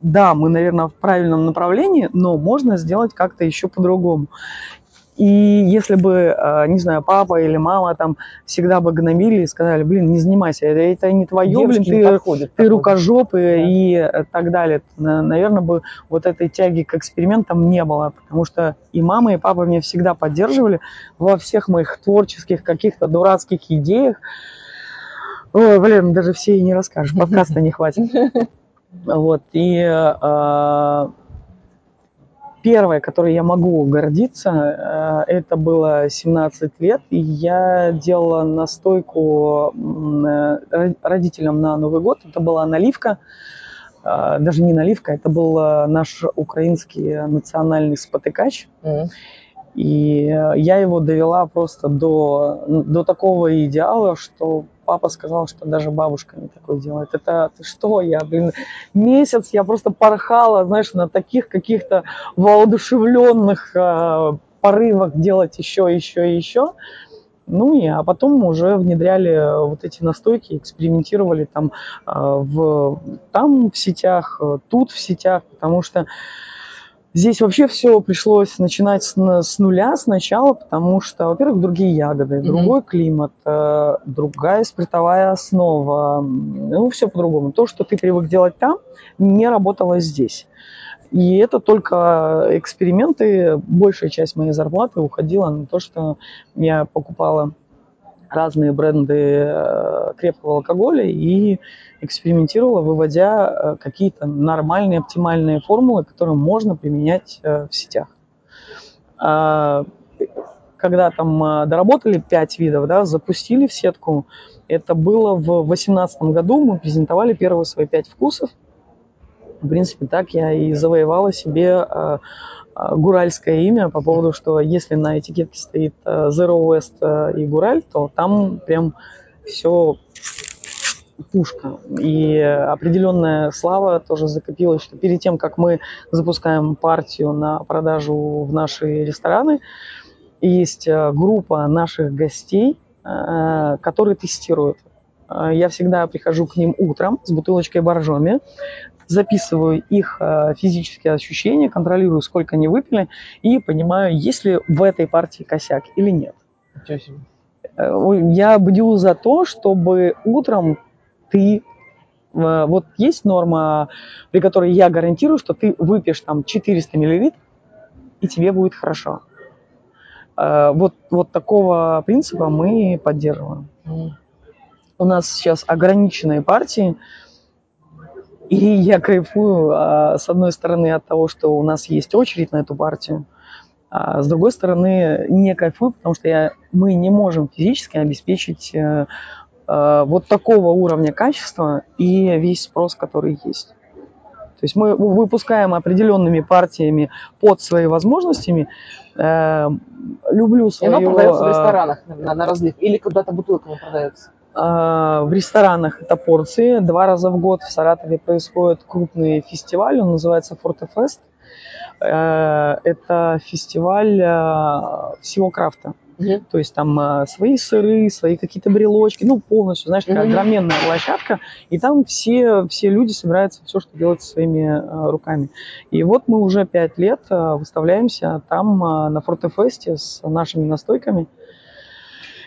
да, мы, наверное, в правильном направлении, но можно сделать как-то еще по-другому. И если бы, э, не знаю, папа или мама там всегда бы гномили и сказали, блин, не занимайся, это, это не твое, блин, Девушки не ты, подходят ты такой. рукожопы Да. и э, так далее. На- Наверное, бы вот этой тяги к экспериментам не было, потому что и мама, и папа меня всегда поддерживали во всех моих творческих каких-то дурацких идеях. Ой, блин, даже все и не расскажешь, подкаста не хватит. Вот, и э, первое, которой я могу гордиться, э, это было 17 лет, и я делала настойку э, ро- родителям на Новый год. Это была наливка, э, даже не наливка, это был наш украинский национальный спотыкач. Мгм. И я его довела просто до, до такого идеала, что папа сказал, что даже бабушка не такое делает. Это ты что, я, блин, месяц я просто порхала, знаешь, на таких каких-то воодушевленных э, порывах делать еще, еще, еще. Ну и а потом уже внедряли вот эти настойки, экспериментировали там э, в там в сетях, тут в сетях, потому что Здесь вообще все пришлось начинать с, с нуля сначала, потому что, во-первых, другие ягоды, Мгм. другой климат, э, другая спиртовая основа, ну, все по-другому. То, что ты привык делать там, не работало здесь. И это только эксперименты. Большая часть моей зарплаты уходила на то, что я покупала разные бренды э, крепкого алкоголя и экспериментировала, выводя э, какие-то нормальные, оптимальные формулы, которые можно применять э, в сетях. А, Когда там доработали 5 видов, да, запустили в сетку, это было в 2018 году, мы презентовали первые свои 5 вкусов. В принципе, так я и завоевала себе гуральское имя по поводу, что если на этикетке стоит э, Zero West э, и Гураль, то там прям все пушка. И определенная слава тоже закопилась, что перед тем, как мы запускаем партию на продажу в наши рестораны, есть э, группа наших гостей, которые тестируют. Я всегда прихожу к ним утром с бутылочкой боржоми, записываю их э, физические ощущения, контролирую, сколько они выпили, и понимаю, есть ли в этой партии косяк или нет. Э, Я бдю за то, чтобы утром ты... э, Вот есть норма, при которой я гарантирую, что ты выпьешь там 400 миллилитров, и тебе будет хорошо. Вот, вот такого принципа мы поддерживаем. У нас сейчас ограниченные партии, и я кайфую, а, с одной стороны, от того, что у нас есть очередь на эту партию, а с другой стороны, не кайфую, потому что я, мы не можем физически обеспечить э, э, вот такого уровня качества и весь спрос, который есть. То есть мы вы- выпускаем определенными партиями под свои возможностями. Э, люблю И свою... оно продается в э, ресторанах на, на разлив или куда-то бутылками продается? А, В ресторанах это порции. Два раза в год в Саратове происходит крупный фестиваль, он называется Фортефест. Э, Это фестиваль э, всего крафта. Мгм. То есть там э, свои сыры, свои какие-то брелочки, ну полностью, знаешь, такая Мгм. огроменная площадка, и там все, все люди собираются все, что делать своими руками. И вот мы уже пять лет выставляемся там на Фортефесте с нашими настойками.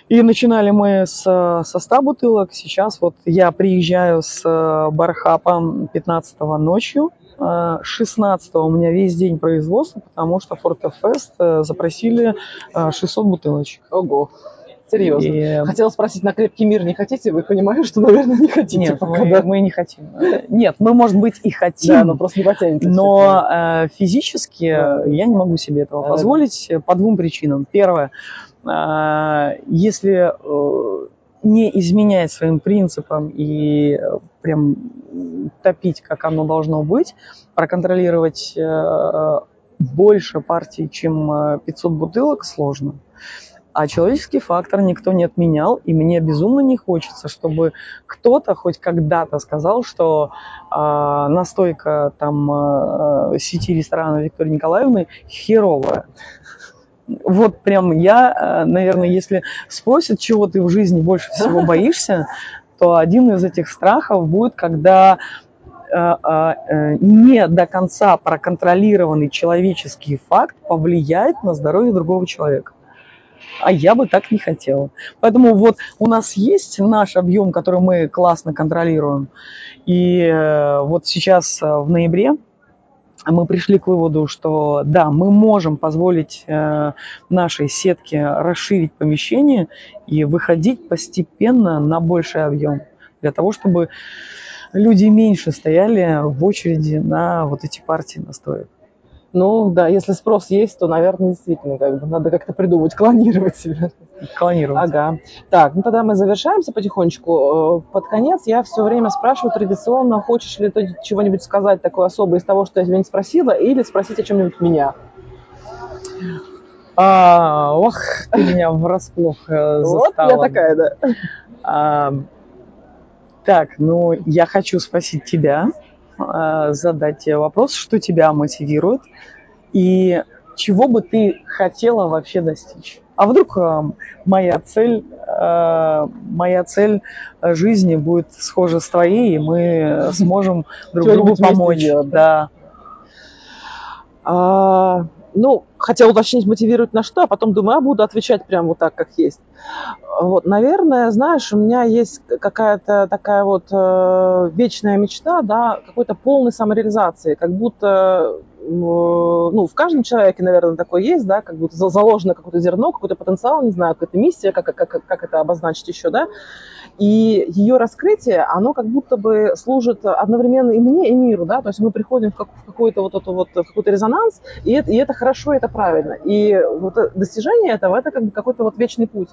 И начинали мы с, э, со 100 бутылок. Сейчас вот я приезжаю с э, Бархапа 15 ночью. Э, 16 у меня весь день производства, потому что Фортефест э, запросили э, 600 бутылочек. Ого. Серьезно. И- Хотела спросить, на крепкий мир не хотите? Вы понимаете, что, наверное, не хотите Нет, пока, мы, да? мы не хотим. Э, Нет, мы, может быть, и хотим, Да, но просто не потянете. но э, физически Да. я не могу себе этого Да, позволить э, по двум причинам. Первое, э, если э, не изменять своим принципам и э, прям топить, как оно должно быть, проконтролировать э, больше партий, чем э, 500 бутылок, сложно. А человеческий фактор никто не отменял, и мне безумно не хочется, чтобы кто-то хоть когда-то сказал, что а, настойка там а, сети ресторанов Виктории Николаевны херовая. Вот прям я, а, наверное, если спросят, чего ты в жизни больше всего боишься, то один из этих страхов будет, когда не до конца проконтролированный человеческий факт повлияет на здоровье другого человека. А я бы так не хотела. Поэтому вот у нас есть наш объем, который мы классно контролируем. И вот сейчас в ноябре мы пришли к выводу, что да, мы можем позволить э, нашей сетке расширить помещение и выходить постепенно на больший объем для того, чтобы люди меньше стояли в очереди на вот эти партии настоек. Ну да, если спрос есть, то, наверное, действительно как бы, надо как-то придумать, клонировать себя. Клонировать. Ага. Так, ну тогда мы завершаемся потихонечку. Э, под конец я все время спрашиваю традиционно, хочешь ли ты чего-нибудь сказать такое особое из того, что я тебя не спросила, или спросить о чем-нибудь меня. А, ох, ты меня врасплох э, Вот я такая, да. А, так, ну, я хочу спросить тебя, а, задать тебе вопрос, что тебя мотивирует и чего бы ты хотела вообще достичь? А вдруг э, моя цель, э, моя цель жизни будет схожа с твоей, и мы сможем друг другу помочь. Делать, да. А, ну, хотела уточнить, мотивировать на что, а потом думаю, а буду отвечать прямо вот так, как есть. Вот, наверное, знаешь, у меня есть какая-то такая вот э, вечная мечта, да, какой-то полной самореализации, как будто ну, в каждом человеке, наверное, такое есть, да, как будто заложено какое-то зерно, какой-то потенциал, не знаю, какая-то миссия, как, как, как, как это обозначить еще, да, и ее раскрытие, оно как будто бы служит одновременно и мне, и миру, да, то есть мы приходим в, как, в какой-то вот это вот, в какой-то резонанс, и это, и это хорошо, и это правильно, и вот достижение этого, это как бы какой-то вот вечный путь,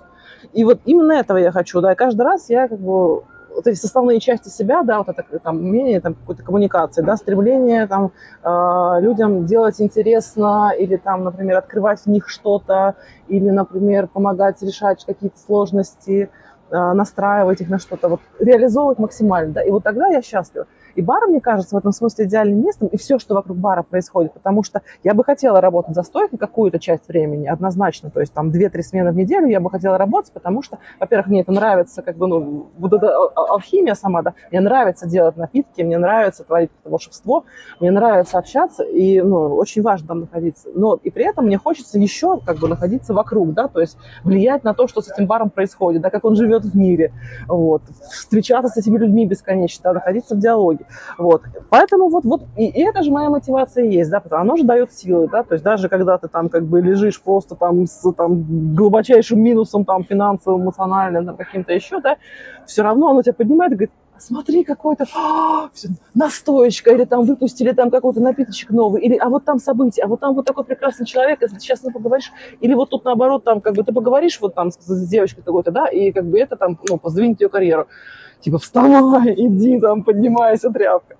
и вот именно этого я хочу, да, и каждый раз я как бы вот эти составные части себя, да, вот это там умение там какой-то коммуникации, да, стремление там э, людям делать интересно или там, например, открывать в них что-то или, например, помогать решать какие-то сложности, э, настраивать их на что-то, вот реализовывать максимально, да, и вот тогда я счастлива. И бар, мне кажется, в этом смысле идеальным местом, и все, что вокруг бара происходит, потому что я бы хотела работать за стойкой какую-то часть времени, однозначно, то есть там 2-3 смены в неделю я бы хотела работать, потому что, во-первых, мне это нравится, как бы, ну, вот эта алхимия сама, да, мне нравится делать напитки, мне нравится творить волшебство, мне нравится общаться, и, ну, очень важно там находиться, но и при этом мне хочется еще, как бы, находиться вокруг, да, то есть влиять на то, что с этим баром происходит, да, как он живет в мире, вот, встречаться с этими людьми бесконечно, да, находиться в диалоге. Вот. Поэтому вот, вот и, и это же моя мотивация есть, да, потому оно же дает силы, да, то есть даже когда ты там как бы лежишь просто там с там, глубочайшим минусом там финансовым, эмоциональным, там, каким-то еще, да, все равно оно тебя поднимает и говорит, смотри, какой-то а, настоечка, или там выпустили там какой-то напиточек новый, или а вот там событие, а вот там вот такой прекрасный человек, если ты сейчас не поговоришь, или вот тут наоборот, там как бы ты поговоришь вот там с, с девочкой какой-то, да, и как бы это там, ну, поздвинет ее карьеру типа, вставай, иди там, поднимайся, тряпка.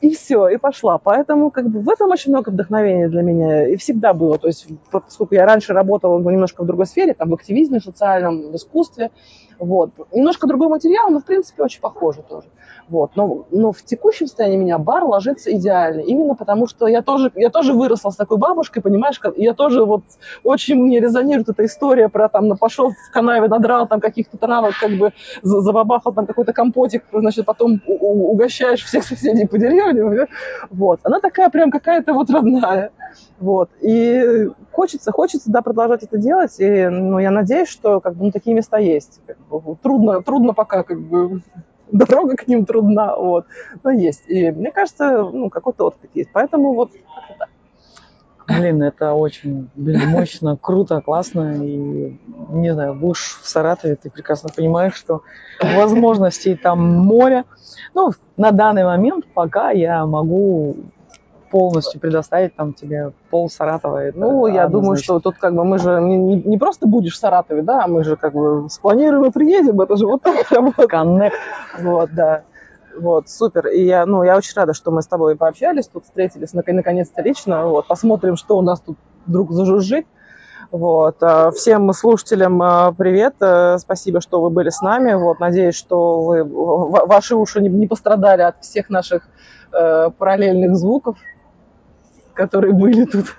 И все, и пошла. Поэтому как бы в этом очень много вдохновения для меня и всегда было. То есть, поскольку я раньше работала немножко в другой сфере, там, в активизме социальном, в искусстве, вот. Немножко другой материал, но, в принципе, очень похоже тоже. Вот. Но, но в текущем состоянии меня бар ложится идеально. Именно потому, что я тоже, я тоже выросла с такой бабушкой, понимаешь, я тоже вот очень мне резонирует эта история про там, пошел в канаве, надрал там каких-то травок, как бы забабахал там какой-то компотик, значит, потом угощаешь всех соседей по деревне. Вот. Она такая прям какая-то вот родная. Вот. И хочется, хочется, да, продолжать это делать. И, ну, я надеюсь, что как бы, ну, такие места есть. Трудно, трудно пока, как бы, дорога к ним трудна, вот. Но есть. И мне кажется, ну, какой-то отклик есть. Поэтому вот Блин, это очень блин, мощно, круто, классно. И, не знаю, будешь в Саратове, ты прекрасно понимаешь, что возможностей там море. Ну, на данный момент пока я могу полностью предоставить там тебе пол Саратова. Это ну, я думаю, что тут как бы мы же не, не, не просто будешь в Саратове, да, а мы же как бы спланируем и приедем, это же вот так работает. Коннект. Вот, да. Вот, супер. И я, ну, я очень рада, что мы с тобой пообщались, тут встретились наконец-то лично. Вот, посмотрим, что у нас тут вдруг зажужжит. Вот. А всем слушателям а, привет. Э, спасибо, что вы были с нами. Вот. Надеюсь, что вы, ваши уши не пострадали от всех наших э, параллельных звуков которые были тут.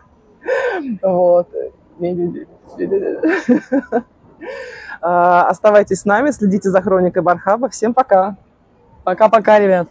Вот. А, оставайтесь с нами, следите за хроникой Бархаба. Всем пока. Пока-пока, ребят.